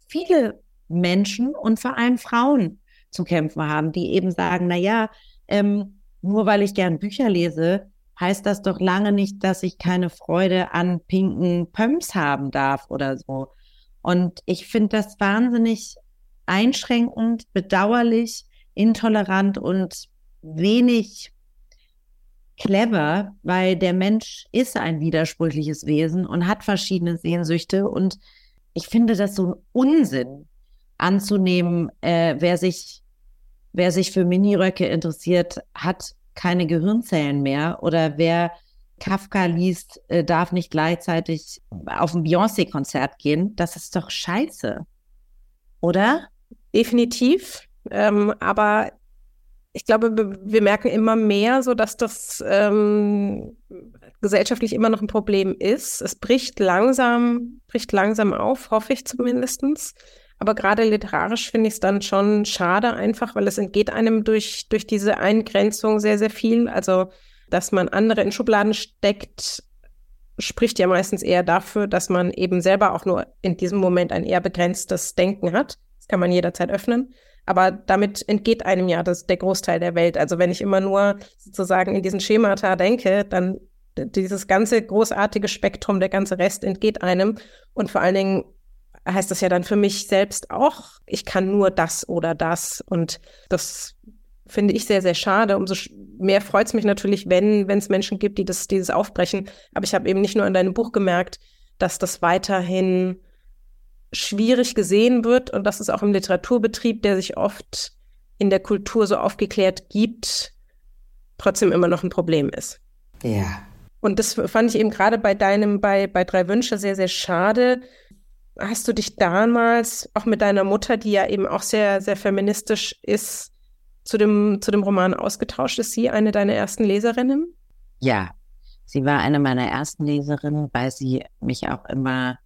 viele Menschen und vor allem Frauen zu kämpfen haben, die eben sagen, na ja, ähm, nur weil ich gern Bücher lese, heißt das doch lange nicht, dass ich keine Freude an pinken Pumps haben darf oder so. Und ich finde das wahnsinnig einschränkend, bedauerlich, intolerant und wenig clever, weil der Mensch ist ein widersprüchliches Wesen und hat verschiedene Sehnsüchte. Und ich finde das so ein Unsinn anzunehmen, äh, wer sich, wer sich für Miniröcke interessiert, hat keine Gehirnzellen mehr oder wer Kafka liest, äh, darf nicht gleichzeitig auf ein Beyoncé-Konzert gehen. Das ist doch scheiße. Oder? Definitiv. Ähm, aber ich glaube, wir merken immer mehr, so dass das ähm, gesellschaftlich immer noch ein Problem ist. Es bricht langsam, bricht langsam auf, hoffe ich zumindestens. Aber gerade literarisch finde ich es dann schon schade einfach, weil es entgeht einem durch, durch diese Eingrenzung sehr, sehr viel. Also, dass man andere in Schubladen steckt, spricht ja meistens eher dafür, dass man eben selber auch nur in diesem Moment ein eher begrenztes Denken hat. Das kann man jederzeit öffnen. Aber damit entgeht einem ja das, der Großteil der Welt. Also wenn ich immer nur sozusagen in diesen Schemata denke, dann dieses ganze großartige Spektrum, der ganze Rest entgeht einem. Und vor allen Dingen heißt das ja dann für mich selbst auch, ich kann nur das oder das. Und das finde ich sehr, sehr schade. Umso mehr freut es mich natürlich, wenn es Menschen gibt, die das, dieses aufbrechen. Aber ich habe eben nicht nur in deinem Buch gemerkt, dass das weiterhin schwierig gesehen wird und dass es auch im Literaturbetrieb, der sich oft in der Kultur so aufgeklärt gibt, trotzdem immer noch ein Problem ist. Ja. Und das fand ich eben gerade bei deinem, bei, bei Drei Wünsche sehr, sehr schade, Hast du dich damals auch mit deiner Mutter, die ja eben auch sehr, sehr feministisch ist, zu dem, zu dem Roman ausgetauscht? Ist sie eine deiner ersten Leserinnen? Ja, sie war eine meiner ersten Leserinnen, weil sie mich auch immer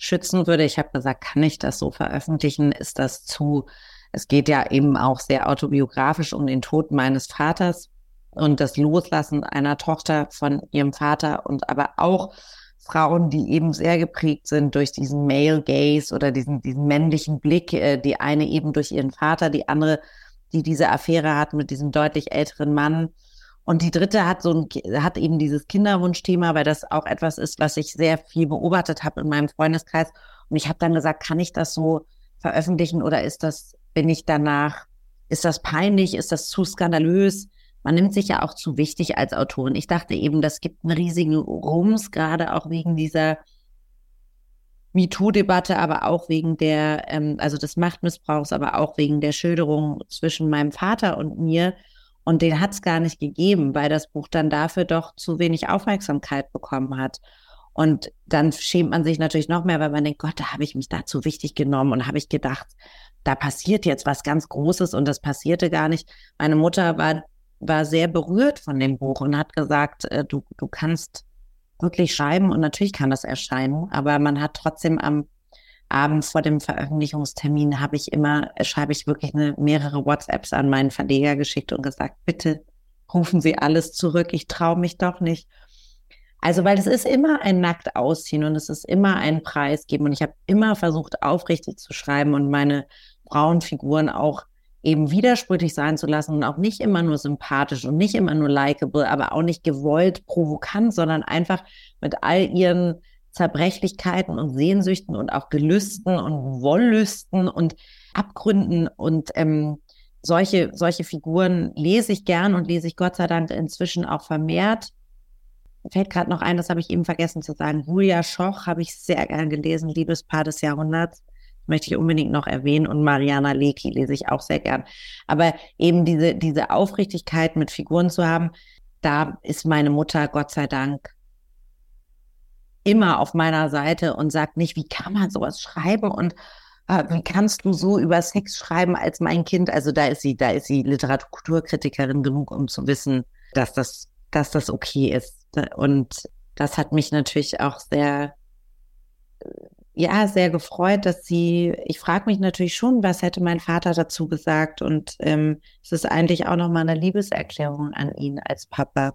schützen würde. Ich habe gesagt, kann ich das so veröffentlichen? Ist das zu? Es geht ja eben auch sehr autobiografisch um den Tod meines Vaters und das Loslassen einer Tochter von ihrem Vater und aber auch Frauen, die eben sehr geprägt sind durch diesen Male Gaze oder diesen, diesen männlichen Blick, äh, die eine eben durch ihren Vater, die andere, die diese Affäre hat mit diesem deutlich älteren Mann. Und die dritte hat so ein, hat eben dieses Kinderwunschthema, weil das auch etwas ist, was ich sehr viel beobachtet habe in meinem Freundeskreis. Und ich habe dann gesagt, kann ich das so veröffentlichen oder ist das, bin ich danach, ist das peinlich, ist das zu skandalös? man nimmt sich ja auch zu wichtig als Autorin. Ich dachte eben, das gibt einen riesigen Rums, gerade auch wegen dieser MeToo-Debatte, aber auch wegen der, ähm, also des Machtmissbrauchs, aber auch wegen der Schilderung zwischen meinem Vater und mir. Und den hat es gar nicht gegeben, weil das Buch dann dafür doch zu wenig Aufmerksamkeit bekommen hat. Und dann schämt man sich natürlich noch mehr, weil man denkt, Gott, da habe ich mich dazu wichtig genommen und habe ich gedacht, da passiert jetzt was ganz Großes und das passierte gar nicht. Meine Mutter war war sehr berührt von dem Buch und hat gesagt, äh, du, du kannst wirklich schreiben und natürlich kann das erscheinen, aber man hat trotzdem am Abend vor dem Veröffentlichungstermin habe ich immer, schreibe ich wirklich eine, mehrere WhatsApps an meinen Verleger geschickt und gesagt, bitte rufen Sie alles zurück, ich traue mich doch nicht. Also, weil es ist immer ein nackt ausziehen und es ist immer ein Preis geben und ich habe immer versucht, aufrichtig zu schreiben und meine Frauenfiguren auch eben widersprüchlich sein zu lassen und auch nicht immer nur sympathisch und nicht immer nur likable, aber auch nicht gewollt provokant, sondern einfach mit all ihren Zerbrechlichkeiten und Sehnsüchten und auch Gelüsten und Wollüsten und Abgründen und ähm, solche, solche Figuren lese ich gern und lese ich Gott sei Dank inzwischen auch vermehrt. Fällt gerade noch ein, das habe ich eben vergessen zu sagen. Julia Schoch habe ich sehr gern gelesen, Liebespaar des Jahrhunderts möchte ich unbedingt noch erwähnen und Mariana Leki lese ich auch sehr gern. Aber eben diese, diese Aufrichtigkeit mit Figuren zu haben, da ist meine Mutter, Gott sei Dank, immer auf meiner Seite und sagt nicht, wie kann man sowas schreiben und äh, wie kannst du so über Sex schreiben als mein Kind? Also da ist sie, da ist sie Literaturkritikerin genug, um zu wissen, dass das, dass das okay ist. Und das hat mich natürlich auch sehr ja, sehr gefreut, dass sie, ich frage mich natürlich schon, was hätte mein Vater dazu gesagt? Und ähm, es ist eigentlich auch nochmal eine Liebeserklärung an ihn als Papa.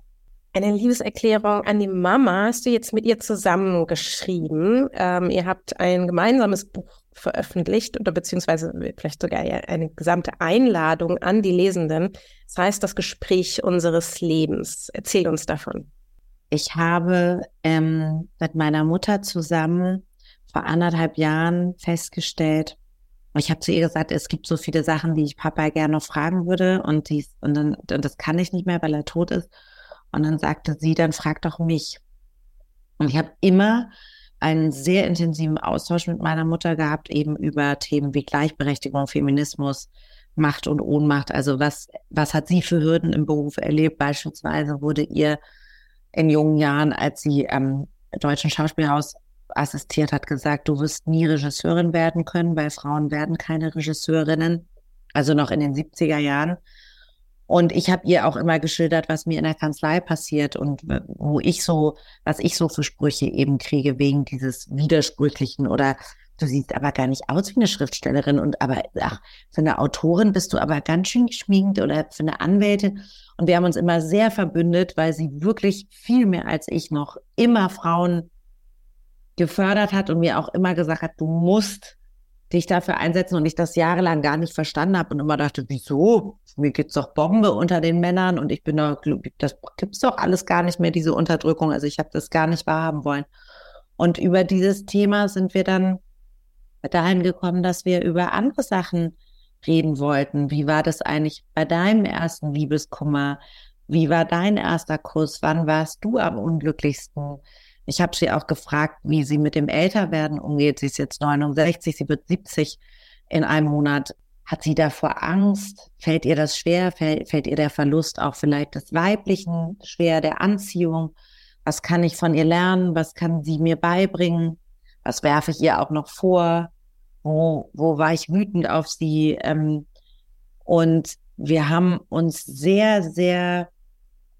Eine Liebeserklärung an die Mama hast du jetzt mit ihr zusammengeschrieben. Ähm, ihr habt ein gemeinsames Buch veröffentlicht oder beziehungsweise vielleicht sogar eine gesamte Einladung an die Lesenden. Das heißt, das Gespräch unseres Lebens. Erzähl uns davon. Ich habe ähm, mit meiner Mutter zusammen vor anderthalb Jahren festgestellt, ich habe zu ihr gesagt, es gibt so viele Sachen, die ich Papa gerne noch fragen würde und, dies, und, dann, und das kann ich nicht mehr, weil er tot ist. Und dann sagte sie, dann frag doch mich. Und ich habe immer einen sehr intensiven Austausch mit meiner Mutter gehabt, eben über Themen wie Gleichberechtigung, Feminismus, Macht und Ohnmacht. Also was, was hat sie für Hürden im Beruf erlebt? Beispielsweise wurde ihr in jungen Jahren, als sie am Deutschen Schauspielhaus assistiert hat, gesagt, du wirst nie Regisseurin werden können, weil Frauen werden keine Regisseurinnen. Also noch in den 70er Jahren. Und ich habe ihr auch immer geschildert, was mir in der Kanzlei passiert und wo ich so, was ich so für Sprüche eben kriege wegen dieses widersprüchlichen oder du siehst aber gar nicht aus wie eine Schriftstellerin und aber ach, für eine Autorin bist du aber ganz schön geschminkt oder für eine Anwältin. Und wir haben uns immer sehr verbündet, weil sie wirklich viel mehr als ich noch immer Frauen gefördert hat und mir auch immer gesagt hat, du musst dich dafür einsetzen und ich das jahrelang gar nicht verstanden habe und immer dachte, wieso? Mir geht's doch Bombe unter den Männern und ich bin doch, das gibt's doch alles gar nicht mehr, diese Unterdrückung. Also ich habe das gar nicht wahrhaben wollen. Und über dieses Thema sind wir dann dahin gekommen, dass wir über andere Sachen reden wollten. Wie war das eigentlich bei deinem ersten Liebeskummer? Wie war dein erster Kuss? Wann warst du am unglücklichsten? Ich habe sie auch gefragt, wie sie mit dem Älterwerden umgeht. Sie ist jetzt 69, sie wird 70 in einem Monat. Hat sie davor Angst? Fällt ihr das schwer? Fällt, fällt ihr der Verlust auch vielleicht des Weiblichen schwer, der Anziehung? Was kann ich von ihr lernen? Was kann sie mir beibringen? Was werfe ich ihr auch noch vor? Wo, wo war ich wütend auf sie? Ähm, und wir haben uns sehr, sehr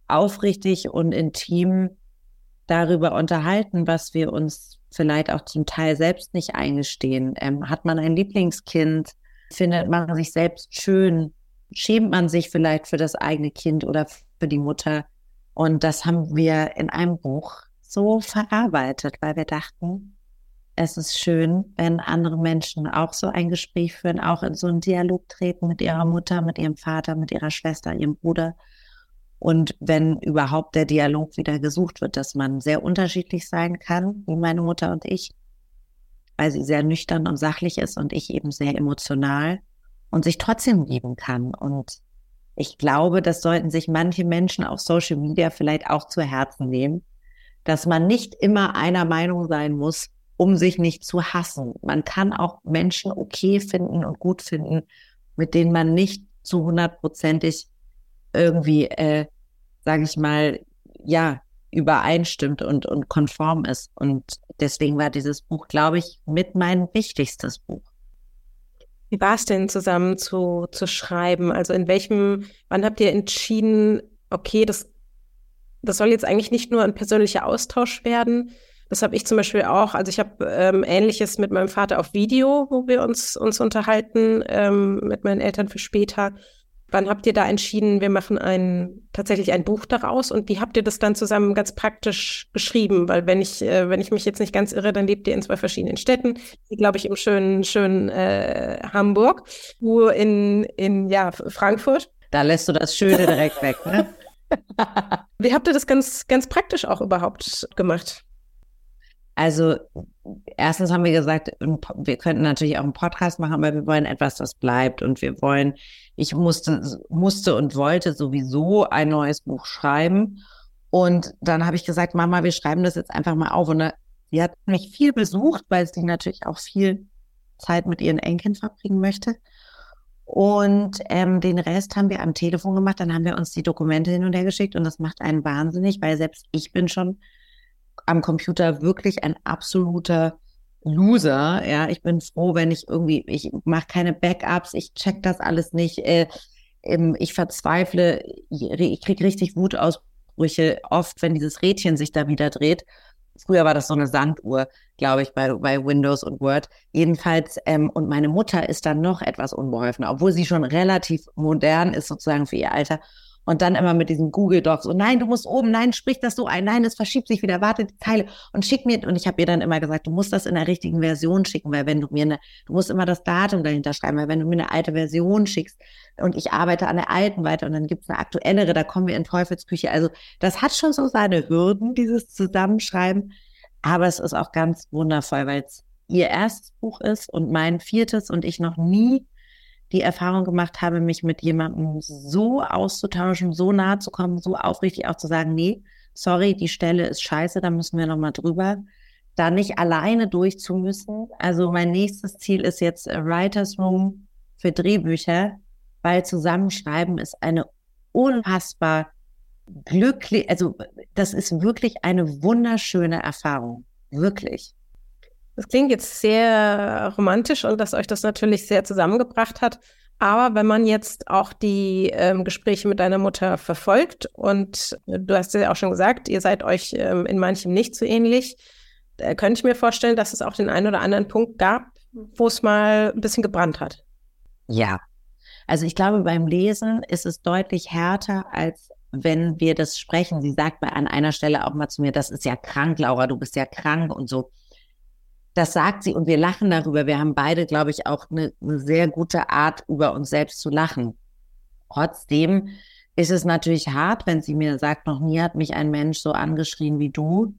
aufrichtig und intim darüber unterhalten, was wir uns vielleicht auch zum Teil selbst nicht eingestehen. Ähm, hat man ein Lieblingskind? Findet man sich selbst schön? Schämt man sich vielleicht für das eigene Kind oder für die Mutter? Und das haben wir in einem Buch so verarbeitet, weil wir dachten, es ist schön, wenn andere Menschen auch so ein Gespräch führen, auch in so einen Dialog treten mit ihrer Mutter, mit ihrem Vater, mit ihrer Schwester, ihrem Bruder und wenn überhaupt der Dialog wieder gesucht wird, dass man sehr unterschiedlich sein kann, wie meine Mutter und ich, weil sie sehr nüchtern und sachlich ist und ich eben sehr emotional und sich trotzdem lieben kann. Und ich glaube, das sollten sich manche Menschen auf Social Media vielleicht auch zu Herzen nehmen, dass man nicht immer einer Meinung sein muss, um sich nicht zu hassen. Man kann auch Menschen okay finden und gut finden, mit denen man nicht zu hundertprozentig irgendwie äh, sage ich mal, ja, übereinstimmt und, und konform ist. Und deswegen war dieses Buch, glaube ich, mit mein wichtigstes Buch. Wie war es denn zusammen zu, zu schreiben? Also in welchem, wann habt ihr entschieden, okay, das, das soll jetzt eigentlich nicht nur ein persönlicher Austausch werden? Das habe ich zum Beispiel auch. Also ich habe ähm, Ähnliches mit meinem Vater auf Video, wo wir uns, uns unterhalten, ähm, mit meinen Eltern für später. Wann habt ihr da entschieden, wir machen ein, tatsächlich ein Buch daraus und wie habt ihr das dann zusammen ganz praktisch geschrieben? Weil wenn ich, äh, wenn ich mich jetzt nicht ganz irre, dann lebt ihr in zwei verschiedenen Städten. glaube ich, im schönen, schönen äh, Hamburg, wo in, in ja, Frankfurt. Da lässt du das Schöne direkt weg, ne? *laughs* wie habt ihr das ganz, ganz praktisch auch überhaupt gemacht? Also erstens haben wir gesagt, wir könnten natürlich auch einen Podcast machen, aber wir wollen etwas, das bleibt und wir wollen, ich musste, musste und wollte sowieso ein neues Buch schreiben. Und dann habe ich gesagt, Mama, wir schreiben das jetzt einfach mal auf. Und sie hat mich viel besucht, weil sie natürlich auch viel Zeit mit ihren Enkeln verbringen möchte. Und ähm, den Rest haben wir am Telefon gemacht. Dann haben wir uns die Dokumente hin und her geschickt und das macht einen wahnsinnig, weil selbst ich bin schon am Computer wirklich ein absoluter Loser. Ja, ich bin froh, wenn ich irgendwie, ich mache keine Backups, ich check das alles nicht. Äh, ich verzweifle, ich kriege richtig Wutausbrüche oft, wenn dieses Rädchen sich da wieder dreht. Früher war das so eine Sanduhr, glaube ich, bei, bei Windows und Word. Jedenfalls, ähm, und meine Mutter ist dann noch etwas unbeholfen, obwohl sie schon relativ modern ist, sozusagen für ihr Alter. Und dann immer mit diesen Google Docs und nein, du musst oben, nein, sprich das so ein, nein, es verschiebt sich wieder, warte die Zeile und schick mir, und ich habe ihr dann immer gesagt, du musst das in der richtigen Version schicken, weil wenn du mir eine, du musst immer das Datum dahinter schreiben, weil wenn du mir eine alte Version schickst und ich arbeite an der alten weiter und dann gibt's eine aktuellere, da kommen wir in Teufelsküche. Also das hat schon so seine Hürden, dieses Zusammenschreiben, aber es ist auch ganz wundervoll, weil es ihr erstes Buch ist und mein viertes und ich noch nie die Erfahrung gemacht habe, mich mit jemandem so auszutauschen, so nahe zu kommen, so aufrichtig auch zu sagen, nee, sorry, die Stelle ist scheiße, da müssen wir nochmal drüber. Da nicht alleine durchzumüssen. Also mein nächstes Ziel ist jetzt Writers Room für Drehbücher, weil Zusammenschreiben ist eine unfassbar glücklich, also das ist wirklich eine wunderschöne Erfahrung. Wirklich. Das klingt jetzt sehr romantisch und dass euch das natürlich sehr zusammengebracht hat. Aber wenn man jetzt auch die ähm, Gespräche mit deiner Mutter verfolgt und du hast ja auch schon gesagt, ihr seid euch ähm, in manchem nicht so ähnlich, äh, könnte ich mir vorstellen, dass es auch den einen oder anderen Punkt gab, wo es mal ein bisschen gebrannt hat. Ja. Also ich glaube, beim Lesen ist es deutlich härter, als wenn wir das sprechen. Sie sagt mal an einer Stelle auch mal zu mir, das ist ja krank, Laura, du bist ja krank und so. Das sagt sie und wir lachen darüber. Wir haben beide, glaube ich, auch eine, eine sehr gute Art, über uns selbst zu lachen. Trotzdem ist es natürlich hart, wenn sie mir sagt, noch nie hat mich ein Mensch so angeschrien wie du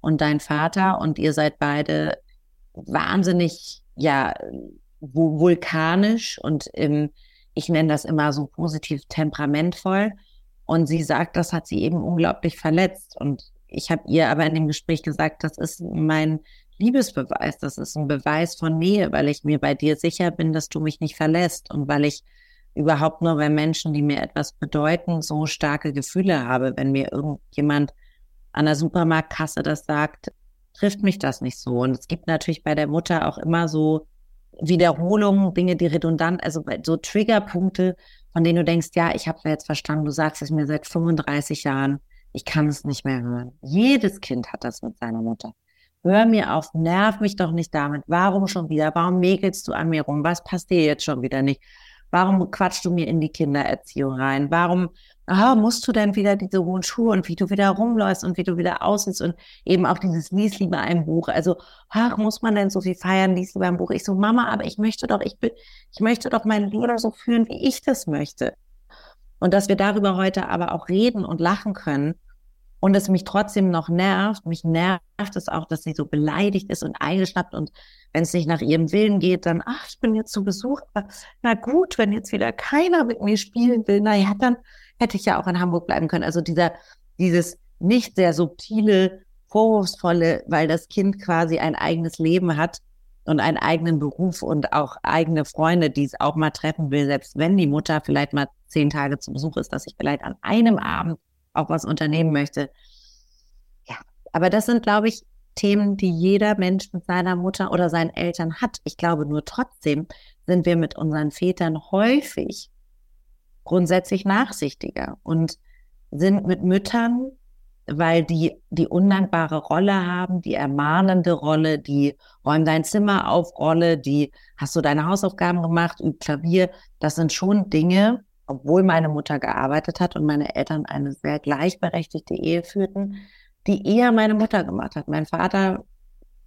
und dein Vater und ihr seid beide wahnsinnig, ja, vulkanisch und im, ich nenne das immer so positiv temperamentvoll. Und sie sagt, das hat sie eben unglaublich verletzt. Und ich habe ihr aber in dem Gespräch gesagt, das ist mein Liebesbeweis, das ist ein Beweis von Nähe, weil ich mir bei dir sicher bin, dass du mich nicht verlässt und weil ich überhaupt nur bei Menschen, die mir etwas bedeuten, so starke Gefühle habe. Wenn mir irgendjemand an der Supermarktkasse das sagt, trifft mich das nicht so. Und es gibt natürlich bei der Mutter auch immer so Wiederholungen, Dinge, die redundant, also so Triggerpunkte, von denen du denkst, ja, ich habe jetzt verstanden, du sagst es mir seit 35 Jahren, ich kann es nicht mehr hören. Jedes Kind hat das mit seiner Mutter. Hör mir auf, nerv mich doch nicht damit. Warum schon wieder? Warum mäkelst du an mir rum? Was passt dir jetzt schon wieder nicht? Warum quatschst du mir in die Kindererziehung rein? Warum ah, musst du denn wieder diese hohen Schuhe und wie du wieder rumläufst und wie du wieder aussiehst und eben auch dieses lies lieber ein Buch. Also, ach, muss man denn so viel feiern, lies lieber ein Buch? Ich so, Mama, aber ich möchte doch, ich bin, ich möchte doch mein Leben so führen, wie ich das möchte. Und dass wir darüber heute aber auch reden und lachen können und es mich trotzdem noch nervt. Mich nervt es auch, dass sie so beleidigt ist und eingeschnappt und wenn es nicht nach ihrem Willen geht, dann, ach, ich bin jetzt zu Besuch. Na gut, wenn jetzt wieder keiner mit mir spielen will, na ja, dann hätte ich ja auch in Hamburg bleiben können. Also dieser, dieses nicht sehr subtile, vorwurfsvolle, weil das Kind quasi ein eigenes Leben hat und einen eigenen Beruf und auch eigene Freunde, die es auch mal treffen will, selbst wenn die Mutter vielleicht mal zehn Tage zu Besuch ist, dass ich vielleicht an einem Abend auch was unternehmen möchte. Ja, aber das sind, glaube ich, Themen, die jeder Mensch mit seiner Mutter oder seinen Eltern hat. Ich glaube nur trotzdem sind wir mit unseren Vätern häufig grundsätzlich nachsichtiger und sind mit Müttern, weil die die undankbare Rolle haben, die ermahnende Rolle, die räum dein Zimmer auf Rolle, die hast du deine Hausaufgaben gemacht, üb Klavier. Das sind schon Dinge, obwohl meine Mutter gearbeitet hat und meine Eltern eine sehr gleichberechtigte Ehe führten, die eher meine Mutter gemacht hat. Mein Vater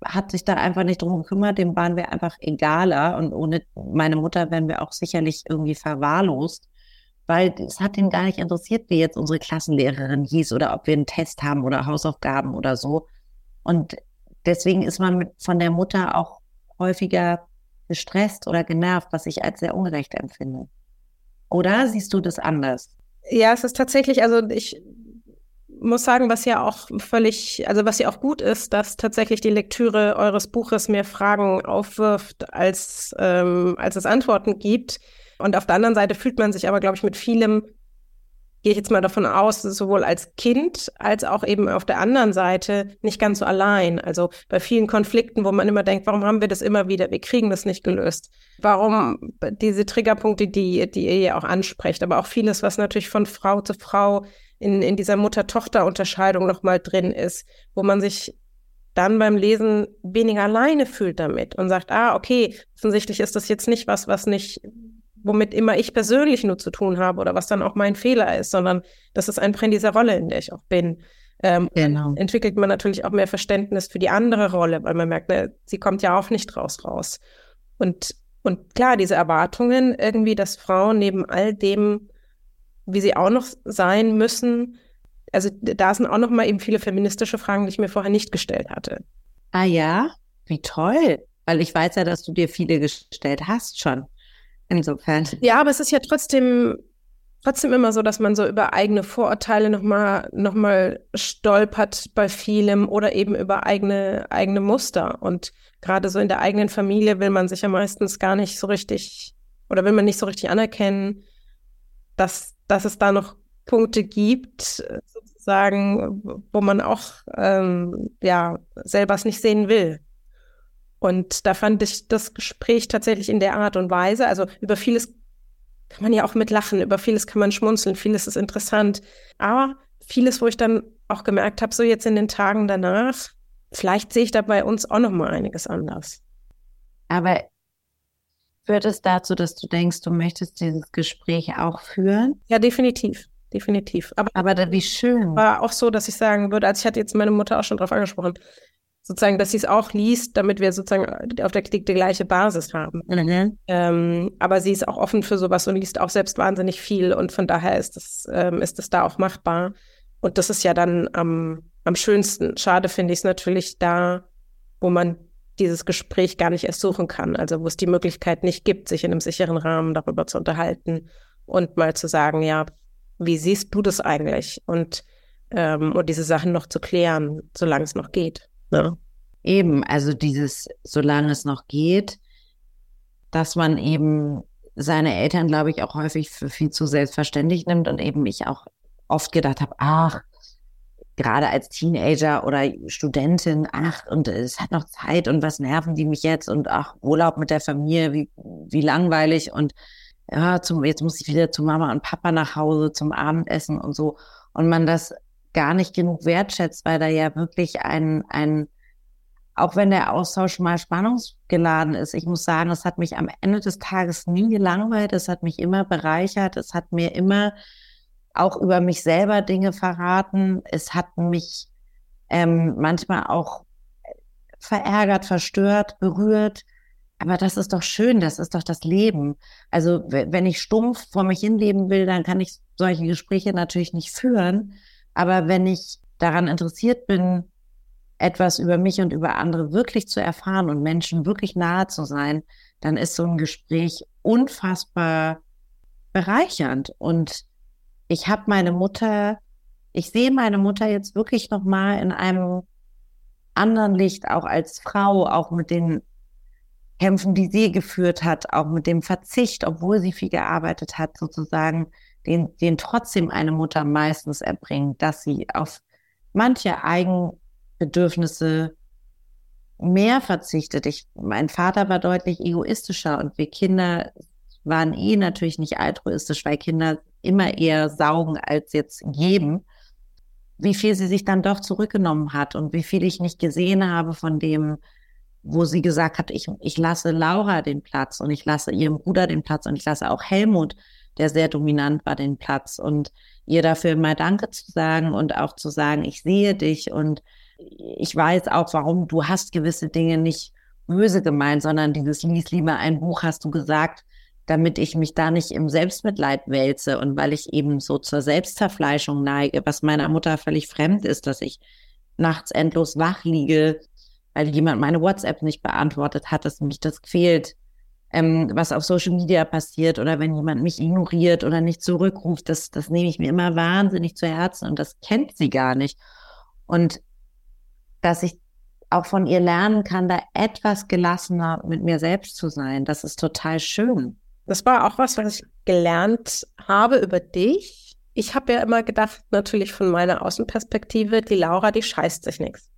hat sich da einfach nicht drum gekümmert, dem waren wir einfach egaler und ohne meine Mutter wären wir auch sicherlich irgendwie verwahrlost weil es hat ihn gar nicht interessiert, wie jetzt unsere Klassenlehrerin hieß oder ob wir einen Test haben oder Hausaufgaben oder so. Und deswegen ist man von der Mutter auch häufiger gestresst oder genervt, was ich als sehr ungerecht empfinde. Oder siehst du das anders? Ja, es ist tatsächlich, also ich muss sagen, was ja auch völlig, also was ja auch gut ist, dass tatsächlich die Lektüre eures Buches mehr Fragen aufwirft, als, ähm, als es Antworten gibt. Und auf der anderen Seite fühlt man sich aber, glaube ich, mit vielem, gehe ich jetzt mal davon aus, sowohl als Kind als auch eben auf der anderen Seite nicht ganz so allein. Also bei vielen Konflikten, wo man immer denkt, warum haben wir das immer wieder? Wir kriegen das nicht gelöst. Warum diese Triggerpunkte, die, die ihr ja auch ansprecht, aber auch vieles, was natürlich von Frau zu Frau in, in dieser Mutter-Tochter-Unterscheidung nochmal drin ist, wo man sich dann beim Lesen weniger alleine fühlt damit und sagt, ah, okay, offensichtlich ist das jetzt nicht was, was nicht womit immer ich persönlich nur zu tun habe oder was dann auch mein Fehler ist, sondern das ist einfach in dieser Rolle, in der ich auch bin. Ähm, genau. Entwickelt man natürlich auch mehr Verständnis für die andere Rolle, weil man merkt, ne, sie kommt ja auch nicht raus raus. Und, und klar, diese Erwartungen irgendwie, dass Frauen neben all dem, wie sie auch noch sein müssen, also da sind auch noch mal eben viele feministische Fragen, die ich mir vorher nicht gestellt hatte. Ah ja, wie toll. Weil ich weiß ja, dass du dir viele gestellt hast schon. Insofern. Ja, aber es ist ja trotzdem, trotzdem immer so, dass man so über eigene Vorurteile nochmal noch mal stolpert bei vielem oder eben über eigene, eigene Muster. Und gerade so in der eigenen Familie will man sich ja meistens gar nicht so richtig oder will man nicht so richtig anerkennen, dass, dass es da noch Punkte gibt, sozusagen, wo man auch ähm, ja selber es nicht sehen will. Und da fand ich das Gespräch tatsächlich in der Art und Weise, also über vieles kann man ja auch mitlachen, über vieles kann man schmunzeln, vieles ist interessant, aber vieles, wo ich dann auch gemerkt habe, so jetzt in den Tagen danach, vielleicht sehe ich da bei uns auch noch mal einiges anders. Aber führt es dazu, dass du denkst, du möchtest dieses Gespräch auch führen? Ja, definitiv. Definitiv. Aber, Aber wie schön. War auch so, dass ich sagen würde, also ich hatte jetzt meine Mutter auch schon darauf angesprochen, sozusagen, dass sie es auch liest, damit wir sozusagen auf der die, die gleiche Basis haben. Mhm. Ähm, aber sie ist auch offen für sowas und liest auch selbst wahnsinnig viel und von daher ist das, ähm, ist das da auch machbar. Und das ist ja dann am, am schönsten. Schade finde ich es natürlich da, wo man dieses Gespräch gar nicht erst suchen kann. Also wo es die Möglichkeit nicht gibt, sich in einem sicheren Rahmen darüber zu unterhalten und mal zu sagen, ja, wie siehst du das eigentlich? Und, ähm, und diese Sachen noch zu klären, solange es noch geht. Ne? Eben, also dieses, solange es noch geht, dass man eben seine Eltern, glaube ich, auch häufig für viel zu selbstverständlich nimmt und eben ich auch oft gedacht habe, ach, gerade als Teenager oder Studentin, ach, und es hat noch Zeit und was nerven die mich jetzt und ach, Urlaub mit der Familie, wie, wie langweilig und ja, zum, jetzt muss ich wieder zu Mama und Papa nach Hause zum Abendessen und so. Und man das gar nicht genug wertschätzt, weil da ja wirklich ein, ein, auch wenn der Austausch mal spannungsgeladen ist, ich muss sagen, es hat mich am Ende des Tages nie gelangweilt, es hat mich immer bereichert, es hat mir immer auch über mich selber Dinge verraten. Es hat mich ähm, manchmal auch verärgert, verstört, berührt. Aber das ist doch schön, das ist doch das Leben. Also wenn ich stumpf vor mich hinleben will, dann kann ich solche Gespräche natürlich nicht führen. Aber wenn ich daran interessiert bin, etwas über mich und über andere wirklich zu erfahren und Menschen wirklich nahe zu sein, dann ist so ein Gespräch unfassbar bereichernd. Und ich habe meine Mutter, ich sehe meine Mutter jetzt wirklich noch mal in einem anderen Licht, auch als Frau, auch mit den Kämpfen, die sie geführt hat, auch mit dem Verzicht, obwohl sie viel gearbeitet hat, sozusagen, den, den trotzdem eine Mutter meistens erbringt, dass sie auf manche Eigenbedürfnisse mehr verzichtet. Ich, mein Vater war deutlich egoistischer und wir Kinder waren eh natürlich nicht altruistisch, weil Kinder immer eher saugen als jetzt geben, wie viel sie sich dann doch zurückgenommen hat und wie viel ich nicht gesehen habe von dem, wo sie gesagt hat, ich, ich lasse Laura den Platz und ich lasse ihrem Bruder den Platz und ich lasse auch Helmut, der sehr dominant war, den Platz. Und ihr dafür mal Danke zu sagen und auch zu sagen, ich sehe dich und ich weiß auch, warum du hast gewisse Dinge nicht böse gemeint, sondern dieses lies lieber ein Buch hast du gesagt, damit ich mich da nicht im Selbstmitleid wälze und weil ich eben so zur Selbstzerfleischung neige, was meiner Mutter völlig fremd ist, dass ich nachts endlos wach liege, weil jemand meine WhatsApp nicht beantwortet hat, dass mich das fehlt, ähm, was auf Social Media passiert oder wenn jemand mich ignoriert oder nicht zurückruft, das, das nehme ich mir immer wahnsinnig zu Herzen und das kennt sie gar nicht. Und dass ich auch von ihr lernen kann, da etwas gelassener mit mir selbst zu sein, das ist total schön. Das war auch was, was ich gelernt habe über dich. Ich habe ja immer gedacht, natürlich von meiner Außenperspektive, die Laura, die scheißt sich nichts.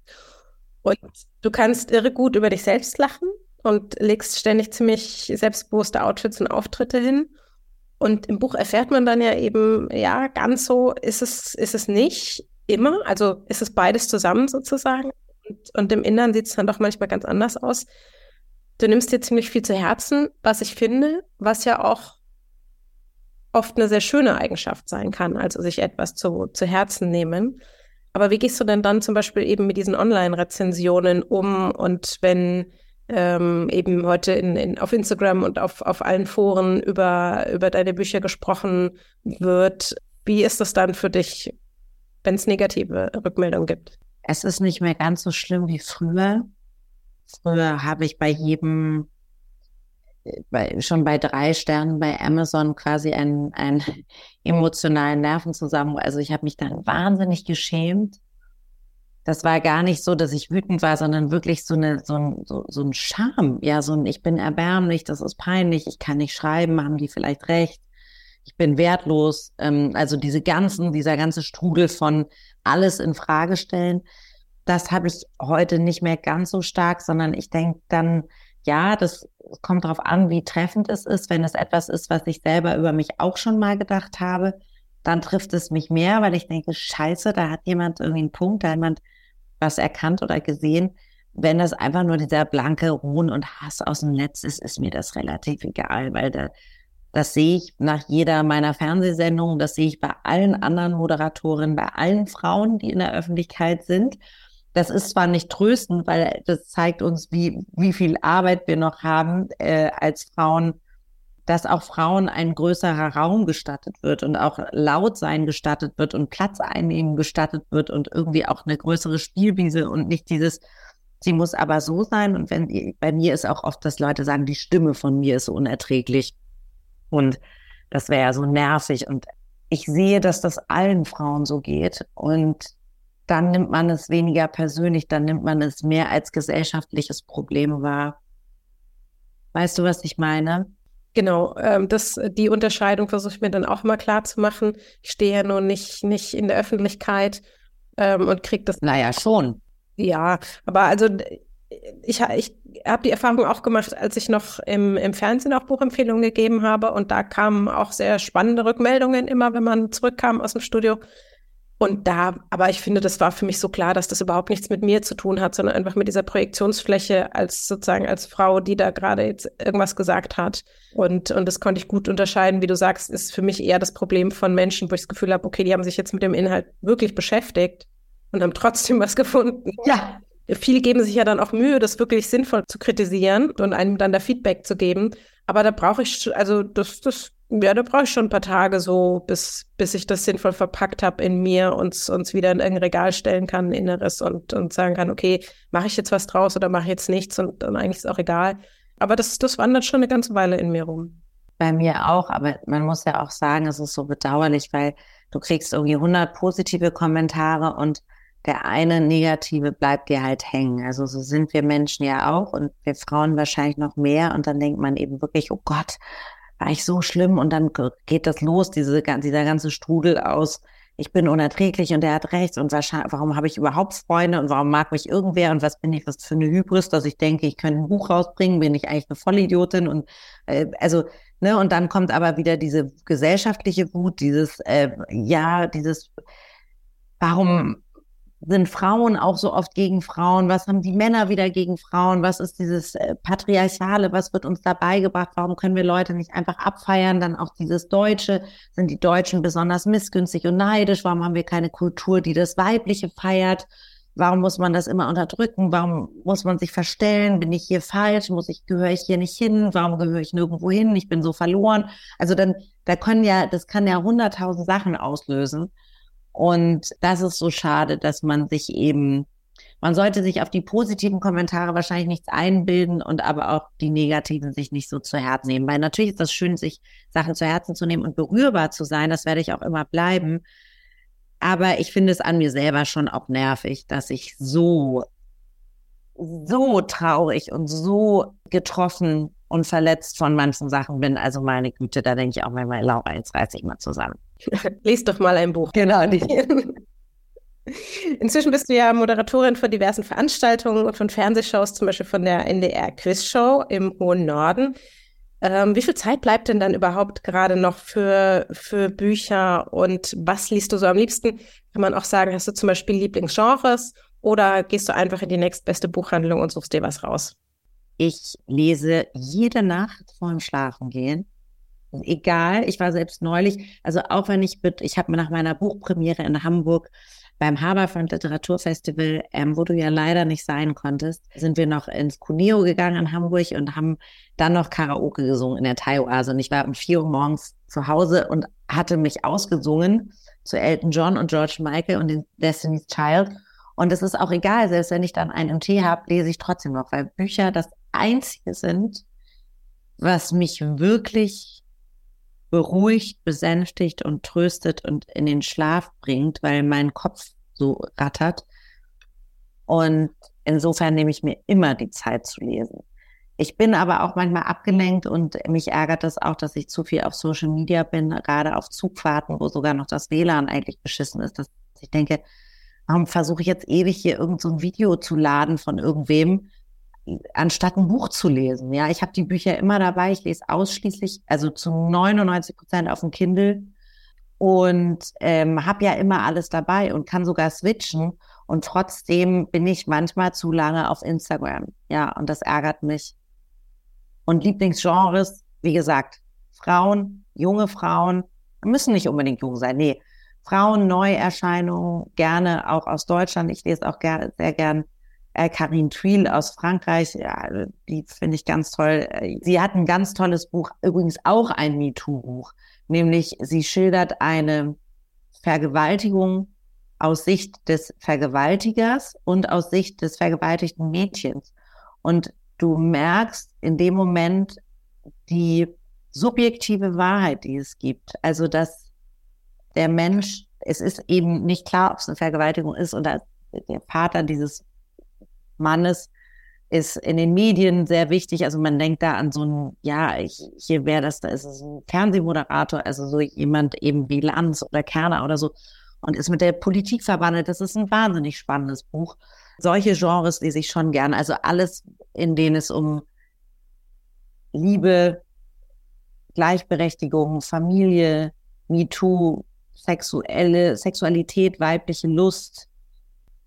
Und du kannst irre gut über dich selbst lachen und legst ständig ziemlich selbstbewusste Outfits und Auftritte hin. Und im Buch erfährt man dann ja eben, ja, ganz so ist es, ist es nicht immer. Also ist es beides zusammen sozusagen. Und, und im Inneren sieht es dann doch manchmal ganz anders aus du nimmst dir ziemlich viel zu Herzen, was ich finde, was ja auch oft eine sehr schöne Eigenschaft sein kann, also sich etwas zu, zu Herzen nehmen. Aber wie gehst du denn dann zum Beispiel eben mit diesen Online-Rezensionen um und wenn ähm, eben heute in, in, auf Instagram und auf, auf allen Foren über, über deine Bücher gesprochen wird, wie ist das dann für dich, wenn es negative Rückmeldungen gibt? Es ist nicht mehr ganz so schlimm wie früher. Früher habe ich bei jedem, bei, schon bei drei Sternen bei Amazon quasi einen, einen *laughs* emotionalen Nervenzusammenbruch. Also ich habe mich dann wahnsinnig geschämt. Das war gar nicht so, dass ich wütend war, sondern wirklich so eine, so ein, so, so ein Scham. Ja, so ein, ich bin erbärmlich, das ist peinlich, ich kann nicht schreiben, haben die vielleicht recht. ich bin wertlos. Ähm, also diese ganzen, dieser ganze Strudel von alles in Frage stellen, das habe ich heute nicht mehr ganz so stark, sondern ich denke dann, ja, das kommt darauf an, wie treffend es ist. Wenn es etwas ist, was ich selber über mich auch schon mal gedacht habe, dann trifft es mich mehr, weil ich denke, scheiße, da hat jemand irgendwie einen Punkt, da hat jemand was erkannt oder gesehen. Wenn das einfach nur dieser blanke Ruhen und Hass aus dem Netz ist, ist mir das relativ egal, weil da, das sehe ich nach jeder meiner Fernsehsendungen, das sehe ich bei allen anderen Moderatorinnen, bei allen Frauen, die in der Öffentlichkeit sind. Das ist zwar nicht tröstend, weil das zeigt uns, wie, wie viel Arbeit wir noch haben äh, als Frauen, dass auch Frauen ein größerer Raum gestattet wird und auch laut sein gestattet wird und Platz einnehmen gestattet wird und irgendwie auch eine größere Spielwiese und nicht dieses, sie muss aber so sein. Und wenn bei mir ist auch oft, dass Leute sagen, die Stimme von mir ist so unerträglich. Und das wäre ja so nervig. Und ich sehe, dass das allen Frauen so geht. Und dann nimmt man es weniger persönlich, dann nimmt man es mehr als gesellschaftliches Problem wahr. Weißt du, was ich meine? Genau, ähm, das, die Unterscheidung versuche ich mir dann auch mal klar zu machen. Ich stehe ja nun nicht, nicht in der Öffentlichkeit ähm, und kriege das. Naja, schon. Ja, aber also ich, ich habe die Erfahrung auch gemacht, als ich noch im, im Fernsehen auch Buchempfehlungen gegeben habe und da kamen auch sehr spannende Rückmeldungen immer, wenn man zurückkam aus dem Studio. Und da, aber ich finde, das war für mich so klar, dass das überhaupt nichts mit mir zu tun hat, sondern einfach mit dieser Projektionsfläche als sozusagen als Frau, die da gerade jetzt irgendwas gesagt hat. Und, und das konnte ich gut unterscheiden. Wie du sagst, ist für mich eher das Problem von Menschen, wo ich das Gefühl habe, okay, die haben sich jetzt mit dem Inhalt wirklich beschäftigt und haben trotzdem was gefunden. Ja. Viele geben sich ja dann auch Mühe, das wirklich sinnvoll zu kritisieren und einem dann da Feedback zu geben. Aber da brauche ich, also das, das ja, da brauche ich schon ein paar Tage so, bis, bis ich das sinnvoll verpackt habe in mir und uns wieder in irgendein Regal stellen kann, Inneres und, und sagen kann, okay, mache ich jetzt was draus oder mache ich jetzt nichts und dann eigentlich ist auch egal. Aber das, das wandert schon eine ganze Weile in mir rum. Bei mir auch, aber man muss ja auch sagen, es ist so bedauerlich, weil du kriegst irgendwie 100 positive Kommentare und der eine negative bleibt dir halt hängen. Also so sind wir Menschen ja auch und wir Frauen wahrscheinlich noch mehr und dann denkt man eben wirklich, oh Gott, war ich so schlimm und dann geht das los, diese, dieser ganze Strudel aus, ich bin unerträglich und der hat recht und warum habe ich überhaupt Freunde und warum mag mich irgendwer und was bin ich was für eine Hybris, dass ich denke, ich könnte ein Buch rausbringen, bin ich eigentlich eine Vollidiotin und äh, also ne und dann kommt aber wieder diese gesellschaftliche Wut, dieses äh, ja, dieses warum sind Frauen auch so oft gegen Frauen? Was haben die Männer wieder gegen Frauen? Was ist dieses äh, Patriarchale? Was wird uns dabei gebracht? Warum können wir Leute nicht einfach abfeiern? Dann auch dieses Deutsche. Sind die Deutschen besonders missgünstig und neidisch? Warum haben wir keine Kultur, die das Weibliche feiert? Warum muss man das immer unterdrücken? Warum muss man sich verstellen? Bin ich hier falsch? Muss ich, gehöre ich hier nicht hin? Warum gehöre ich nirgendwo hin? Ich bin so verloren. Also dann, da können ja, das kann ja hunderttausend Sachen auslösen. Und das ist so schade, dass man sich eben, man sollte sich auf die positiven Kommentare wahrscheinlich nichts einbilden und aber auch die negativen sich nicht so zu Herzen nehmen. Weil natürlich ist das schön, sich Sachen zu Herzen zu nehmen und berührbar zu sein. Das werde ich auch immer bleiben. Aber ich finde es an mir selber schon auch nervig, dass ich so, so traurig und so getroffen und verletzt von manchen Sachen bin. Also meine Güte, da denke ich auch manchmal, Laura, jetzt reiß ich mal zusammen. *laughs* Lies doch mal ein Buch. Genau. *laughs* Inzwischen bist du ja Moderatorin von diversen Veranstaltungen und von Fernsehshows, zum Beispiel von der NDR Quizshow im hohen Norden. Ähm, wie viel Zeit bleibt denn dann überhaupt gerade noch für, für Bücher und was liest du so am liebsten? Kann man auch sagen, hast du zum Beispiel Lieblingsgenres oder gehst du einfach in die nächstbeste Buchhandlung und suchst dir was raus? Ich lese jede Nacht vor dem Schlafengehen egal. Ich war selbst neulich, also auch wenn ich, ich habe nach meiner Buchpremiere in Hamburg beim Haberfront Literaturfestival, ähm, wo du ja leider nicht sein konntest, sind wir noch ins Cuneo gegangen in Hamburg und haben dann noch Karaoke gesungen in der Thai-Oase. Und ich war um vier Uhr morgens zu Hause und hatte mich ausgesungen zu Elton John und George Michael und den Destiny's Child. Und es ist auch egal, selbst wenn ich dann einen Tee habe, lese ich trotzdem noch, weil Bücher das Einzige sind, was mich wirklich beruhigt, besänftigt und tröstet und in den Schlaf bringt, weil mein Kopf so rattert. Und insofern nehme ich mir immer die Zeit zu lesen. Ich bin aber auch manchmal abgelenkt und mich ärgert das auch, dass ich zu viel auf Social Media bin, gerade auf Zugfahrten, wo sogar noch das WLAN eigentlich beschissen ist. Dass ich denke, warum versuche ich jetzt ewig hier irgend so Video zu laden von irgendwem, anstatt ein Buch zu lesen? Ja, ich habe die Bücher immer dabei. Ich lese ausschließlich, also zu 99 Prozent auf dem Kindle und ähm, habe ja immer alles dabei und kann sogar switchen. Und trotzdem bin ich manchmal zu lange auf Instagram. Ja, und das ärgert mich. Und Lieblingsgenres, wie gesagt, Frauen, junge Frauen, müssen nicht unbedingt jung sein. Nee, Frauen, Neuerscheinungen, gerne auch aus Deutschland. Ich lese auch ger sehr gern äh, Karine Thuil aus Frankreich. Ja, die finde ich ganz toll. Sie hat ein ganz tolles Buch, übrigens auch ein MeToo-Buch, nämlich sie schildert eine Vergewaltigung aus Sicht des Vergewaltigers und aus Sicht des vergewaltigten Mädchens. Und du merkst in dem Moment die subjektive Wahrheit, die es gibt. Also, dass der Mensch, es ist eben nicht klar, ob es eine Vergewaltigung ist oder der Vater dieses Mannes ist in den Medien sehr wichtig. Also man denkt da an so ein, ja, hier wäre das, da ist es ein Fernsehmoderator, also so jemand eben wie Lanz oder Kerner oder so und ist mit der Politik verbandelt. Das ist ein wahnsinnig spannendes Buch. Solche Genres lese ich schon gern. Also alles, in denen es um Liebe, Gleichberechtigung, Familie, MeToo, sexuelle, Sexualität, weibliche Lust,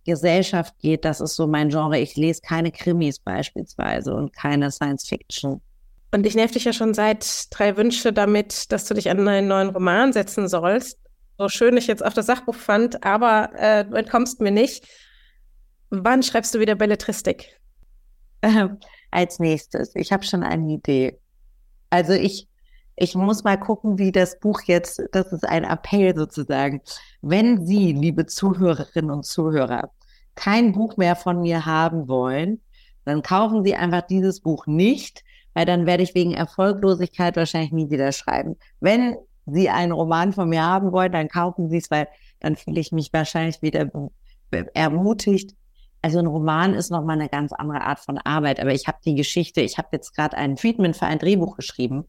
Gesellschaft geht, das ist so mein Genre. Ich lese keine Krimis beispielsweise und keine Science Fiction. Und ich nerv dich ja schon seit drei Wünsche damit, dass du dich an einen neuen Roman setzen sollst. So schön ich jetzt auch das Sachbuch fand, aber äh, du entkommst mir nicht. Wann schreibst du wieder Belletristik? Ähm, als nächstes. Ich habe schon eine Idee. Also ich, ich muss mal gucken, wie das Buch jetzt, das ist ein Appell sozusagen. Wenn Sie, liebe Zuhörerinnen und Zuhörer, kein Buch mehr von mir haben wollen, dann kaufen Sie einfach dieses Buch nicht, weil dann werde ich wegen Erfolglosigkeit wahrscheinlich nie wieder schreiben. Wenn Sie einen Roman von mir haben wollen, dann kaufen Sie es, weil dann fühle ich mich wahrscheinlich wieder ermutigt. Also ein Roman ist nochmal eine ganz andere Art von Arbeit, aber ich habe die Geschichte, ich habe jetzt gerade ein Treatment für ein Drehbuch geschrieben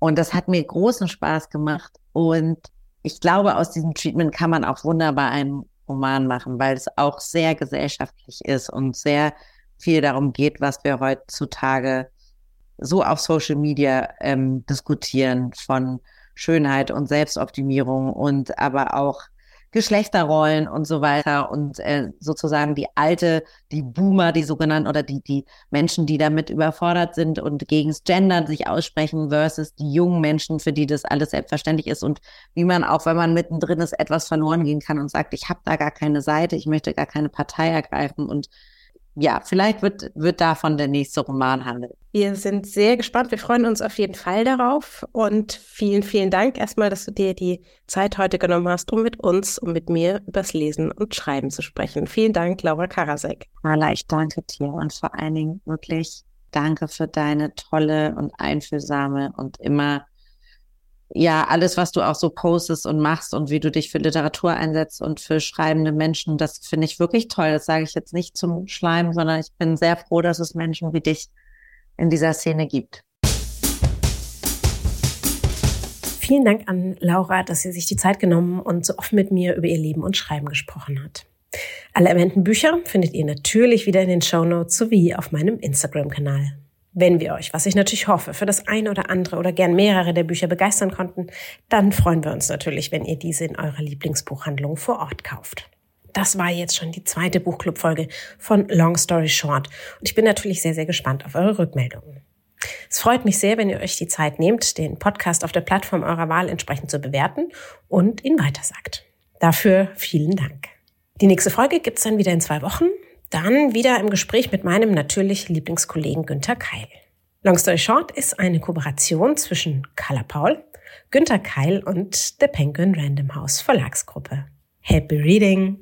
und das hat mir großen Spaß gemacht und ich glaube, aus diesem Treatment kann man auch wunderbar einen Roman machen, weil es auch sehr gesellschaftlich ist und sehr viel darum geht, was wir heutzutage so auf Social Media ähm, diskutieren von Schönheit und Selbstoptimierung und aber auch Geschlechterrollen und so weiter und äh, sozusagen die alte, die Boomer, die sogenannten oder die die Menschen, die damit überfordert sind und gegens Gender sich aussprechen versus die jungen Menschen, für die das alles selbstverständlich ist und wie man auch, wenn man mittendrin ist, etwas verloren gehen kann und sagt, ich habe da gar keine Seite, ich möchte gar keine Partei ergreifen und ja, vielleicht wird, wird davon der nächste Roman handeln. Wir sind sehr gespannt. Wir freuen uns auf jeden Fall darauf. Und vielen, vielen Dank erstmal, dass du dir die Zeit heute genommen hast, um mit uns und mit mir übers Lesen und Schreiben zu sprechen. Vielen Dank, Laura Karasek. Marla, ich danke dir und vor allen Dingen wirklich danke für deine tolle und einfühlsame und immer ja, alles, was du auch so postest und machst und wie du dich für Literatur einsetzt und für schreibende Menschen, das finde ich wirklich toll. Das sage ich jetzt nicht zum Schleim, sondern ich bin sehr froh, dass es Menschen wie dich in dieser Szene gibt. Vielen Dank an Laura, dass sie sich die Zeit genommen und so offen mit mir über ihr Leben und Schreiben gesprochen hat. Alle erwähnten Bücher findet ihr natürlich wieder in den Show Notes sowie auf meinem Instagram-Kanal. Wenn wir euch, was ich natürlich hoffe, für das eine oder andere oder gern mehrere der Bücher begeistern konnten, dann freuen wir uns natürlich, wenn ihr diese in eurer Lieblingsbuchhandlung vor Ort kauft. Das war jetzt schon die zweite Buchclub-Folge von Long Story Short und ich bin natürlich sehr, sehr gespannt auf eure Rückmeldungen. Es freut mich sehr, wenn ihr euch die Zeit nehmt, den Podcast auf der Plattform eurer Wahl entsprechend zu bewerten und ihn weitersagt. Dafür vielen Dank. Die nächste Folge gibt's dann wieder in zwei Wochen. Dann wieder im Gespräch mit meinem natürlich Lieblingskollegen Günther Keil. Long Story Short ist eine Kooperation zwischen Carla Paul, Günther Keil und der Penguin Random House Verlagsgruppe. Happy Reading!